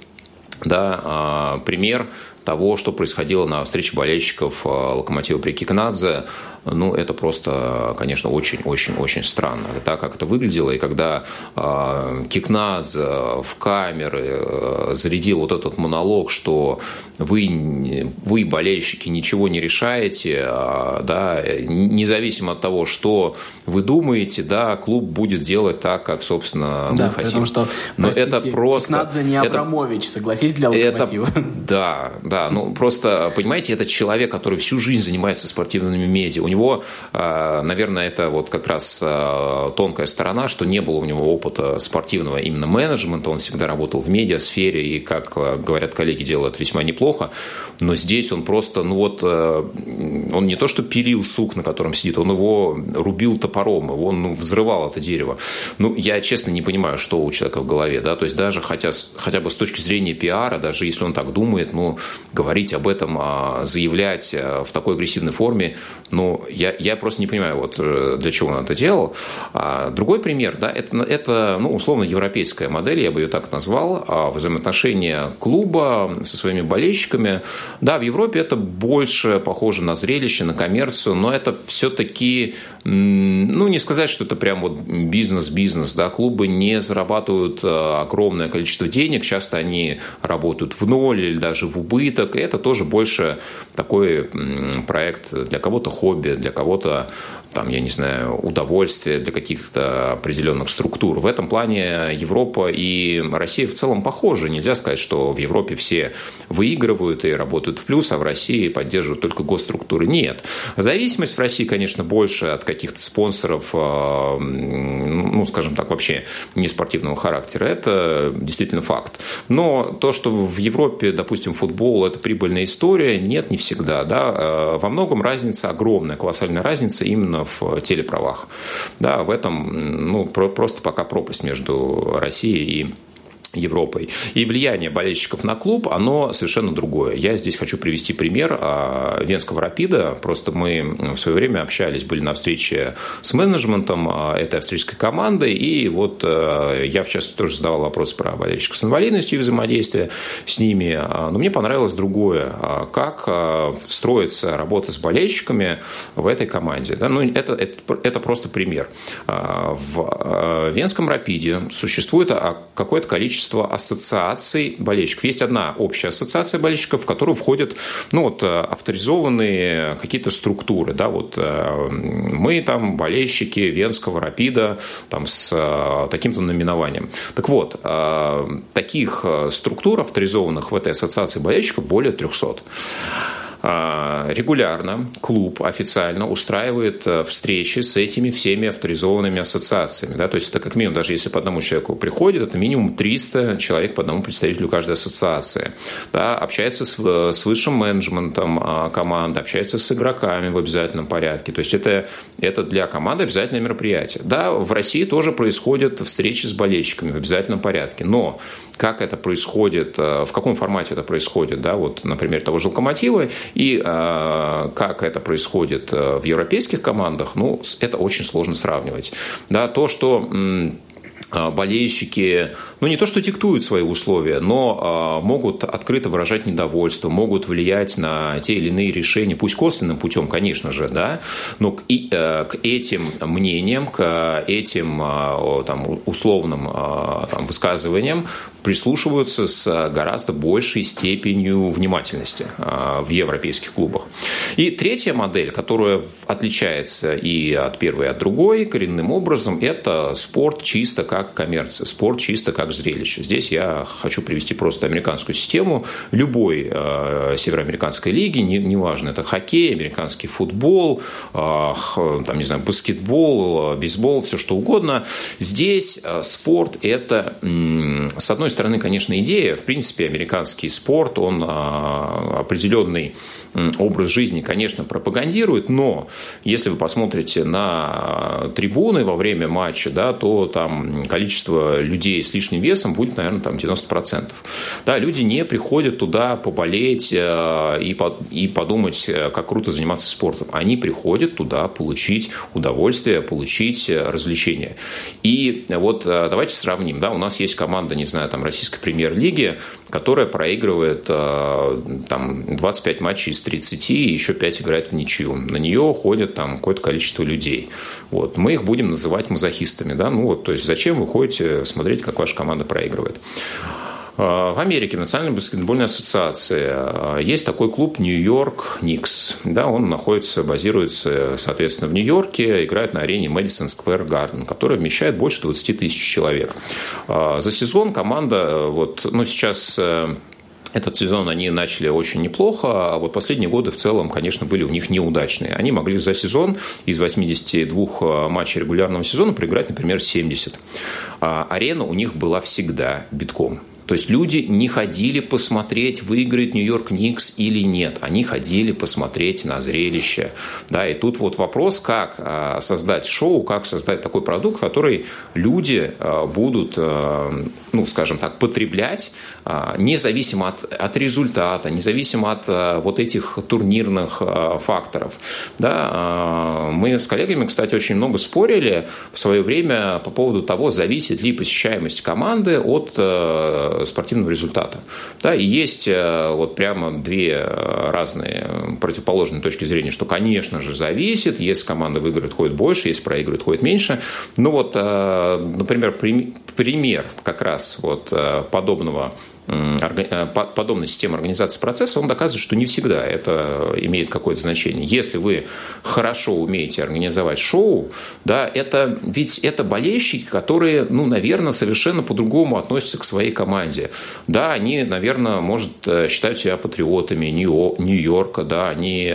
Да, э, пример того, что происходило на встрече болельщиков Локомотива при Кикнадзе ну, это просто, конечно, очень-очень-очень странно. Так, как это выглядело, и когда э, Кикнадзе в камеры э, зарядил вот этот монолог, что вы, вы, болельщики, ничего не решаете, э, да, независимо от того, что вы думаете, да, клуб будет делать так, как, собственно, да, мы хотим. Потому что, Но это просто... Кикнадзе не Абрамович, это, согласись, для Локомотива. Это, да, да, ну просто, понимаете, это человек, который всю жизнь занимается спортивными медиа, у него, а, наверное, это вот как раз а, тонкая сторона, что не было у него опыта спортивного именно менеджмента, он всегда работал в медиасфере, и, как а, говорят коллеги, делает весьма неплохо, но здесь он просто, ну вот, он не то что пилил сук, на котором сидит, он его рубил топором, он ну, взрывал это дерево. Ну, я честно не понимаю, что у человека в голове, да, то есть даже хотя, хотя бы с точки зрения пиара, даже если он так думает, ну, говорить об этом, заявлять в такой агрессивной форме, ну, я, я просто не понимаю, вот э, для чего он это делал. А другой пример, да, это, это ну, условно европейская модель, я бы ее так назвал, а взаимоотношения клуба со своими болельщиками. Да, в Европе это больше похоже на зрелище, на коммерцию, но это все-таки, ну, не сказать, что это прям вот бизнес-бизнес, да, клубы не зарабатывают э, огромное количество денег, часто они работают в ноль или даже в убыток, это тоже больше такой проект для кого-то хобби, для кого-то там, я не знаю, удовольствие для каких-то определенных структур. В этом плане Европа и Россия в целом похожи. Нельзя сказать, что в Европе все выигрывают и работают в плюс, а в России поддерживают только госструктуры. Нет. Зависимость в России, конечно, больше от каких-то спонсоров, а, ну, скажем так, вообще не спортивного характера. Это действительно факт. Но то, что в Европе, допустим, футбол – это прибыльная история, нет, не всегда. Да? А, во многом разница огромная, колоссальная разница именно в телеправах. Да, в этом ну, просто пока пропасть между Россией и Европой. И влияние болельщиков на клуб, оно совершенно другое. Я здесь хочу привести пример а, Венского «Рапида». Просто мы в свое время общались, были на встрече с менеджментом а, этой австрийской команды, и вот а, я, в частности, тоже задавал вопрос про болельщиков с инвалидностью и взаимодействие с ними. Но мне понравилось другое. Как строится работа с болельщиками в этой команде. Ну, это, это, это просто пример. В Венском «Рапиде» существует какое-то количество количество ассоциаций болельщиков. Есть одна общая ассоциация болельщиков, в которую входят ну, вот, э, авторизованные какие-то структуры. Да, вот, э, мы там болельщики Венского Рапида там, с э, таким-то наименованием. Так вот, таких структур, авторизованных в этой ассоциации болельщиков, более 300. А, регулярно клуб официально устраивает э, встречи с этими всеми авторизованными ассоциациями. Да? То есть это как минимум, даже если по одному человеку приходит, это минимум 300 человек по одному представителю каждой ассоциации. Да? Общается с, э, с высшим менеджментом а, команды, общается с игроками в обязательном порядке. То есть это, это для команды обязательное мероприятие. Да, в России тоже происходят встречи с болельщиками в обязательном порядке. Но как это происходит, э, в каком формате это происходит, да, вот, например, того же «Локомотива», и э, как это происходит э, в европейских командах, ну, это очень сложно сравнивать. Да, то, что а, болельщики, ну не то что диктуют свои условия, но а, могут открыто выражать недовольство, могут влиять на те или иные решения, пусть косвенным путем, конечно же, да, но к, и, э, к этим мнениям, к этим а, там, условным там, высказываниям прислушиваются с гораздо большей степенью внимательности в европейских клубах. И третья модель, которая отличается и от первой, и от другой коренным образом, это спорт чисто как коммерция, спорт чисто как зрелище. Здесь я хочу привести просто американскую систему любой э, североамериканской лиги, не, неважно, это хоккей, американский футбол, э, там, не знаю, баскетбол, бейсбол, все что угодно. Здесь э, спорт – это, э, с одной стороны, конечно, идея. В принципе, американский спорт, он э, определенный образ жизни, конечно, пропагандирует, но если вы посмотрите на трибуны во время матча, да, то там количество людей с лишним весом будет, наверное, там 90%. Да, люди не приходят туда поболеть э, и, и подумать, э, как круто заниматься спортом. Они приходят туда получить удовольствие, получить э, развлечение. И вот давайте сравним. Да, у нас есть команда, не знаю, там, российской премьер-лиги, которая проигрывает там, 25 матчей из 30 и еще 5 играет в ничью. На нее ходят там какое-то количество людей. Вот. Мы их будем называть мазохистами. Да? Ну, вот, то есть зачем вы ходите смотреть, как ваша команда проигрывает. А, в Америке, в Национальной баскетбольной ассоциации, а, есть такой клуб Нью-Йорк Никс. Да, он находится, базируется, соответственно, в Нью-Йорке, играет на арене Мэдисон Сквер Гарден, которая вмещает больше 20 тысяч человек. А, за сезон команда, вот, ну, сейчас э, этот сезон они начали очень неплохо, а вот последние годы в целом, конечно, были у них неудачные. Они могли за сезон из 82 а, матчей регулярного сезона проиграть, например, 70. А арена у них была всегда битком. То есть люди не ходили посмотреть, выиграет Нью-Йорк Никс или нет. Они ходили посмотреть на зрелище. Да, и тут вот вопрос, как а, создать шоу, как создать такой продукт, который люди а, будут, а, ну, скажем так, потреблять независимо от, от результата, независимо от вот этих турнирных факторов. Да, мы с коллегами, кстати, очень много спорили в свое время по поводу того, зависит ли посещаемость команды от спортивного результата. Да, и есть э, вот прямо две разные противоположные точки зрения, что, конечно же, зависит, если команда выиграет, ходит больше, если проигрывает, ходит меньше. Ну вот, э, например, пример как раз вот э, подобного э, подобной системы организации процесса, он доказывает, что не всегда это имеет какое-то значение. Если вы хорошо умеете организовать шоу, да, это ведь это болельщики, которые, ну, наверное, совершенно по-другому относятся к своей команде. Да, они, наверное, может, э, считают себя патриотами Нью-Йорка, да, они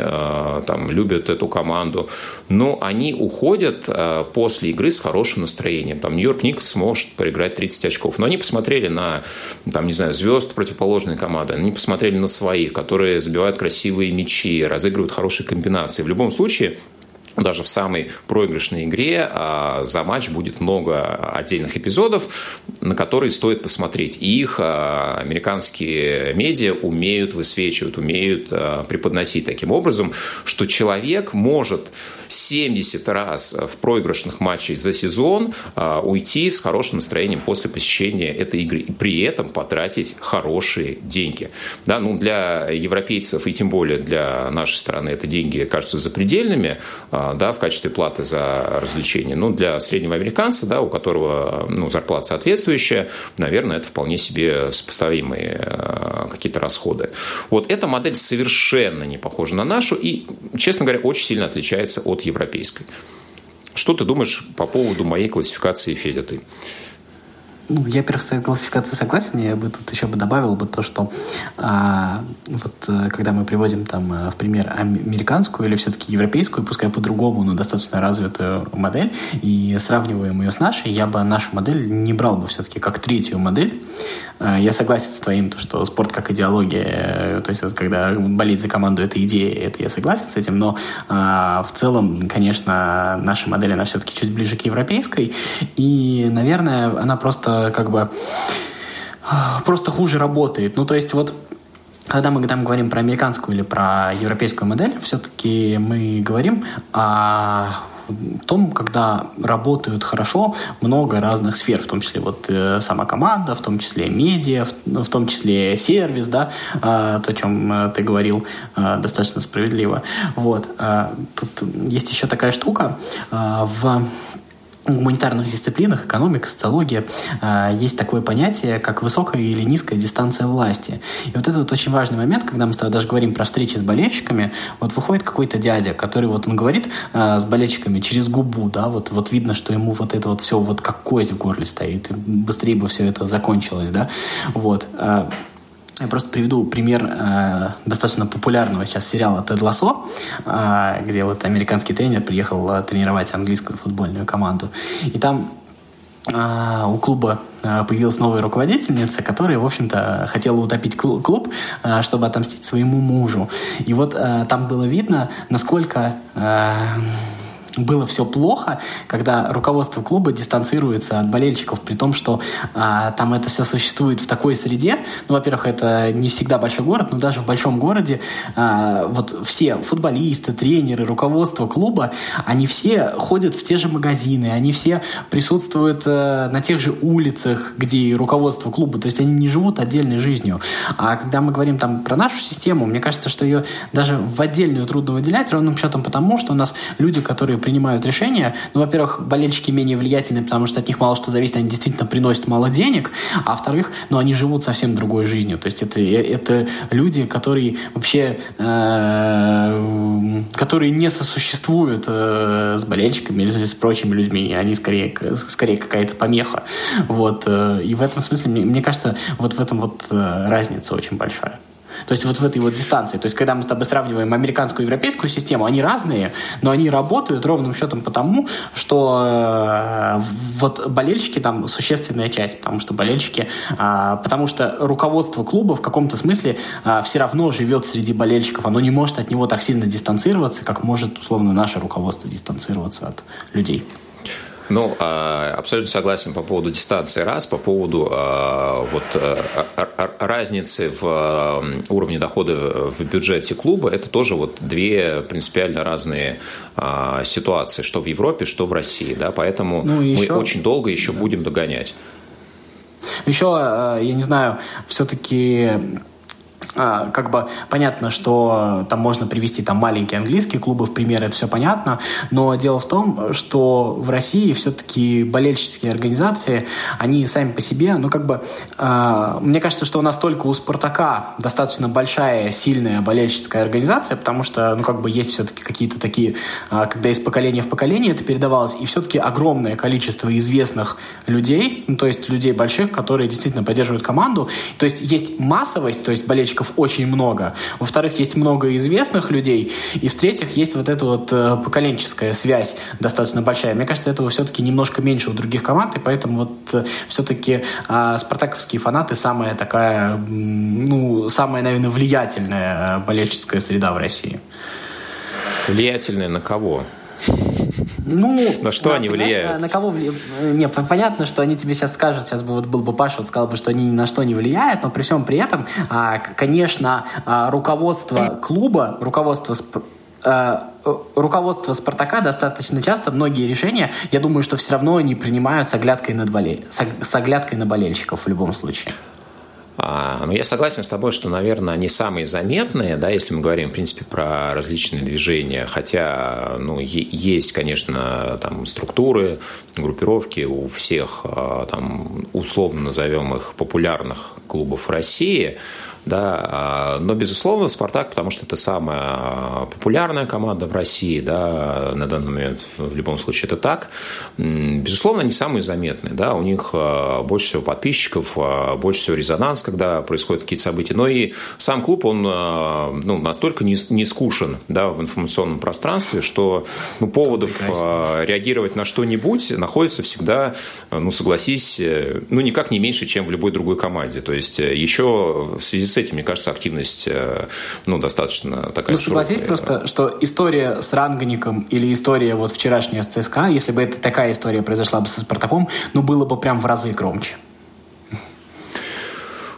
там любят эту команду, но они уходят после игры с хорошим настроением. Там Нью-Йорк Никс может проиграть 30 очков. Но они посмотрели на, там, не знаю, звезд противоположной команды, они посмотрели на своих, которые забивают красивые мячи, разыгрывают хорошие комбинации. В любом случае, даже в самой проигрышной игре а, за матч будет много отдельных эпизодов, на которые стоит посмотреть. И их а, американские медиа умеют высвечивать, умеют а, преподносить таким образом, что человек может 70 раз в проигрышных матчах за сезон уйти с хорошим настроением после посещения этой игры и при этом потратить хорошие деньги. Да, ну, для европейцев и тем более для нашей страны это деньги кажутся запредельными, да, в качестве платы за развлечение. Но для среднего американца, да, у которого ну, зарплата соответствующая, наверное, это вполне себе сопоставимые э, какие-то расходы. Вот эта модель совершенно не похожа на нашу и, честно говоря, очень сильно отличается от европейской. Что ты думаешь по поводу моей классификации, Федя, ты? Ну, я, во-первых, с этой классификацией согласен. Я бы тут еще бы добавил бы то, что а, вот э, когда мы приводим там э, в пример американскую или все-таки европейскую, пускай по-другому, но достаточно развитую модель, и сравниваем ее с нашей, я бы нашу модель не брал бы все-таки как третью модель. А, я согласен с твоим, то, что спорт как идеология, то есть когда болеть за команду это идея, это я согласен с этим, но а, в целом, конечно, наша модель, она все-таки чуть ближе к европейской, и, наверное, она просто как бы просто хуже работает. Ну, то есть вот когда мы там говорим про американскую или про европейскую модель, все-таки мы говорим о том, когда работают хорошо много разных сфер, в том числе вот э, сама команда, в том числе медиа, в, в том числе сервис, да, э, то, о чем э, ты говорил, э, достаточно справедливо. Вот. Э, тут есть еще такая штука э, в гуманитарных дисциплинах, экономика, социология, а, есть такое понятие, как высокая или низкая дистанция власти. И вот это вот очень важный момент, когда мы с тобой даже говорим про встречи с болельщиками, вот выходит какой-то дядя, который вот он говорит а, с болельщиками через губу, да, вот, вот видно, что ему вот это вот все вот как кость в горле стоит, быстрее бы все это закончилось, да, вот. Я просто приведу пример э, достаточно популярного сейчас сериала «Тед Лассо», э, где вот американский тренер приехал э, тренировать английскую футбольную команду. И там э, у клуба э, появилась новая руководительница, которая, в общем-то, хотела утопить клуб, э, чтобы отомстить своему мужу. И вот там было видно, насколько было все плохо, когда руководство клуба дистанцируется от болельщиков, при том, что а, там это все существует в такой среде. Ну, во-первых, это не всегда большой город, но даже в большом городе а, вот все футболисты, тренеры, руководство клуба, они все ходят в те же магазины, они все присутствуют а, на тех же улицах, где и руководство клуба, то есть они не живут отдельной жизнью. А когда мы говорим там про нашу систему, мне кажется, что ее даже в отдельную трудно выделять, ровным счетом потому, что у нас люди, которые принимают решения. Ну, во-первых, болельщики менее влиятельны, потому что от них мало что зависит, они действительно приносят мало денег, а во-вторых, ну, они живут совсем другой жизнью. То есть это, это люди, которые вообще, э, которые не сосуществуют э, с болельщиками или с прочими людьми, они скорее, скорее какая-то помеха. Вот. Э, и в этом смысле, мне, мне кажется, вот в этом вот э, разница очень большая. То есть вот в этой вот дистанции. То есть когда мы с тобой сравниваем американскую и европейскую систему, они разные, но они работают ровным счетом потому, что э, вот болельщики там существенная часть, потому что болельщики, э, потому что руководство клуба в каком-то смысле э, все равно живет среди болельщиков, оно не может от него так сильно дистанцироваться, как может условно наше руководство дистанцироваться от людей. Ну, а, абсолютно согласен по поводу дистанции раз, по поводу а, вот а, разницы в уровне дохода в бюджете клуба, это тоже вот две принципиально разные ситуации, что в Европе, что в России, да, поэтому ну, еще... мы очень долго еще да. будем догонять. Еще, я не знаю, все-таки а, как бы понятно, что там можно привести там маленькие английские клубы в пример, это все понятно, но дело в том, что в России все-таки болельческие организации, они сами по себе, ну как бы, э, мне кажется, что у нас только у Спартака достаточно большая, сильная болельческая организация, потому что, ну как бы есть все-таки какие-то такие, э, когда из поколения в поколение это передавалось, и все-таки огромное количество известных людей, ну то есть людей больших, которые действительно поддерживают команду, то есть есть массовость, то есть болельщиков подписчиков очень много. Во-вторых, есть много известных людей. И в-третьих, есть вот эта вот э, поколенческая связь достаточно большая. Мне кажется, этого все-таки немножко меньше у других команд, и поэтому вот э, все-таки э, спартаковские фанаты самая такая, ну, самая, наверное, влиятельная э, болельческая среда в России. Влиятельная на кого? Ну, на что да, они влияют? На, на кого влияют? Не, понятно, что они тебе сейчас скажут, сейчас бы вот был бы Паша, вот сказал бы, что они ни на что не влияют, но при всем при этом, а, конечно, а, руководство клуба, руководство а, руководство Спартака достаточно часто многие решения, я думаю, что все равно они принимают с оглядкой, над болель... с оглядкой на болельщиков в любом случае. А, но ну, я согласен с тобой, что, наверное, они самые заметные, да, если мы говорим, в принципе, про различные движения, хотя, ну, есть, конечно, там структуры, группировки у всех, а, там, условно назовем их популярных клубов России, да, а, но, безусловно, «Спартак», потому что это самая популярная команда в России, да, на данный момент в любом случае это так, безусловно, они самые заметные, да, у них а, больше всего подписчиков, а, больше всего резонанс, когда происходят какие-то события, но и сам клуб, он ну, настолько не, не скушен да, в информационном пространстве, что ну, поводов реагировать на что-нибудь находится всегда, ну, согласись, э, ну, никак не меньше, чем в любой другой команде, то есть э, еще в связи с с этим, мне кажется, активность э, ну, достаточно такая Ну, согласись просто, что история с Рангником или история вот вчерашняя с ЦСКА, если бы это такая история произошла бы со Спартаком, ну, было бы прям в разы громче.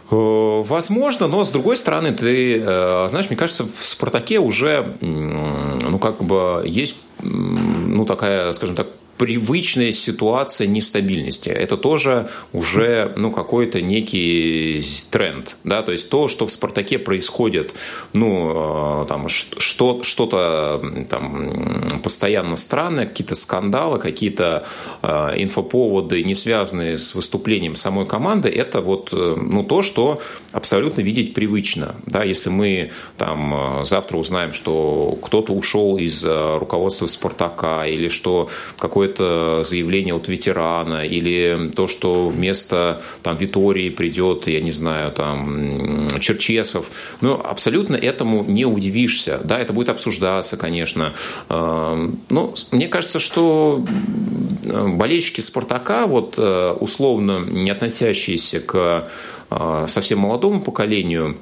Э, возможно, но с другой стороны, ты э, знаешь, мне кажется, в Спартаке уже, ну, как бы есть, ну, такая, скажем так, привычная ситуация нестабильности. Это тоже уже ну, какой-то некий тренд. Да? То есть то, что в «Спартаке» происходит, ну, э, там, что, что-то там, постоянно странное, какие-то скандалы, какие-то э, инфоповоды, не связанные с выступлением самой команды, это вот э, ну, то, что абсолютно видеть привычно. Да? Если мы там, завтра узнаем, что кто-то ушел из руководства «Спартака» или что какой какое-то заявление от ветерана, или то, что вместо там, Витории придет, я не знаю, там, Черчесов. Ну, абсолютно этому не удивишься. Да, это будет обсуждаться, конечно. Эм, но мне кажется, что болельщики «Спартака», вот э, условно не относящиеся к э, совсем молодому поколению,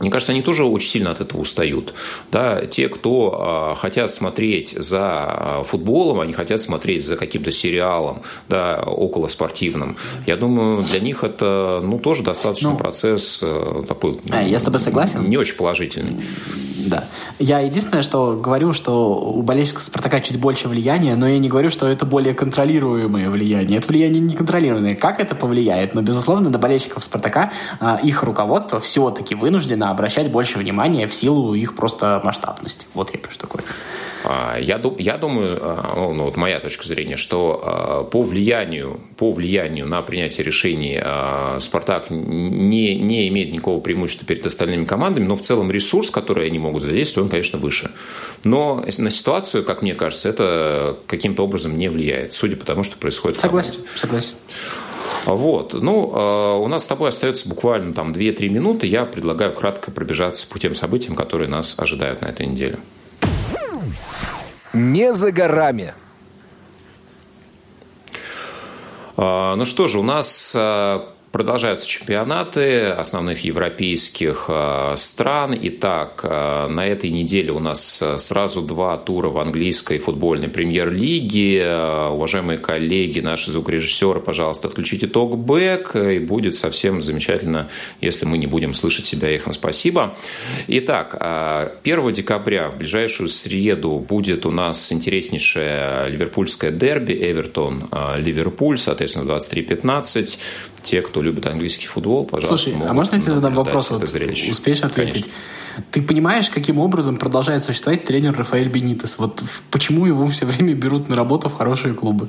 мне кажется, они тоже очень сильно от этого устают. Да, те, кто а, хотят смотреть за а, футболом, они хотят смотреть за каким-то сериалом, да, около спортивным. Я думаю, для них это ну, тоже достаточно ну, процесс э, такой. А, я с тобой согласен. Не очень положительный. Да. Я единственное, что говорю, что у болельщиков Спартака чуть больше влияния, но я не говорю, что это более контролируемое влияние. Это влияние неконтролируемое. Как это повлияет? Но, безусловно, на болельщиков Спартака а, их руководство все-таки вынуждено обращать больше внимания в силу их просто масштабности. Вот я что такое. А, я, я думаю, а, ну, вот моя точка зрения, что а, по влиянию, по влиянию на принятие решений «Спартак» не, не имеет никакого преимущества перед остальными командами, но в целом ресурс, который они могут задействовать, он, конечно, выше. Но на ситуацию, как мне кажется, это каким-то образом не влияет, судя по тому, что происходит согласен, в Согласен, Вот. Ну, у нас с тобой остается буквально там 2-3 минуты. Я предлагаю кратко пробежаться по тем событиям, которые нас ожидают на этой неделе не за горами. А, ну что же, у нас а, Продолжаются чемпионаты основных европейских э, стран. Итак, э, на этой неделе у нас э, сразу два тура в английской футбольной премьер-лиге. Уважаемые коллеги, наши звукорежиссеры, пожалуйста, отключите токбэк, и будет совсем замечательно, если мы не будем слышать себя эхом. Спасибо. Итак, 1 декабря, в ближайшую среду, будет у нас интереснейшее ливерпульское дерби Эвертон-Ливерпуль, соответственно, 23.15. те, кто любит английский футбол, пожалуйста, Слушай, а можно я тебе задам вопрос? Вот, успеешь ответить? Конечно. Ты понимаешь, каким образом продолжает существовать тренер Рафаэль Бенитес? Вот почему его все время берут на работу в хорошие клубы?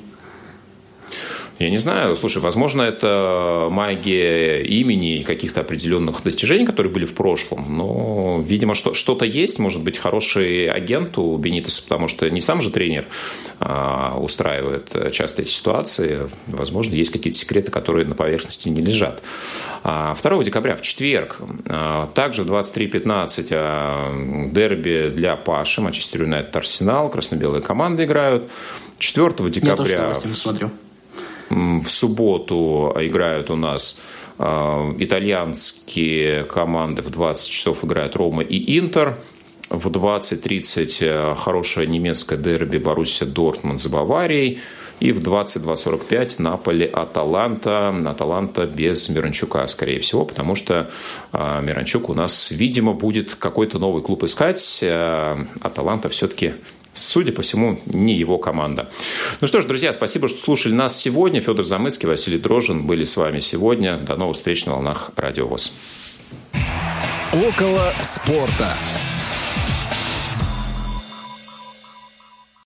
Я не знаю. Слушай, возможно, это магия имени и каких-то определенных достижений, которые были в прошлом. Но, видимо, что- что-то есть. Может быть, хороший агент у Бенитеса, потому что не сам же тренер а, устраивает часто эти ситуации. Возможно, есть какие-то секреты, которые на поверхности не лежат. 2 а, декабря, в четверг, а, также в 23.15 а, дерби для Паши, Манчестер Юнайтед Арсенал, красно-белые команды играют. 4 декабря... Я тоже смотрю. В субботу играют у нас а, итальянские команды в 20 часов играют Рома и Интер. В 20.30 э, хорошая немецкая дерби Боруссия Дортмунд за Баварией. И в 22.45 Наполи Аталанта. Аталанта без Миранчука, скорее всего, потому что а, Миранчук у нас, видимо, будет какой-то новый клуб искать. Э, Аталанта все-таки судя по всему, не его команда. Ну что ж, друзья, спасибо, что слушали нас сегодня. Федор Замыцкий, Василий Дрожин были с вами сегодня. До новых встреч на волнах Радио ВОЗ. Около спорта.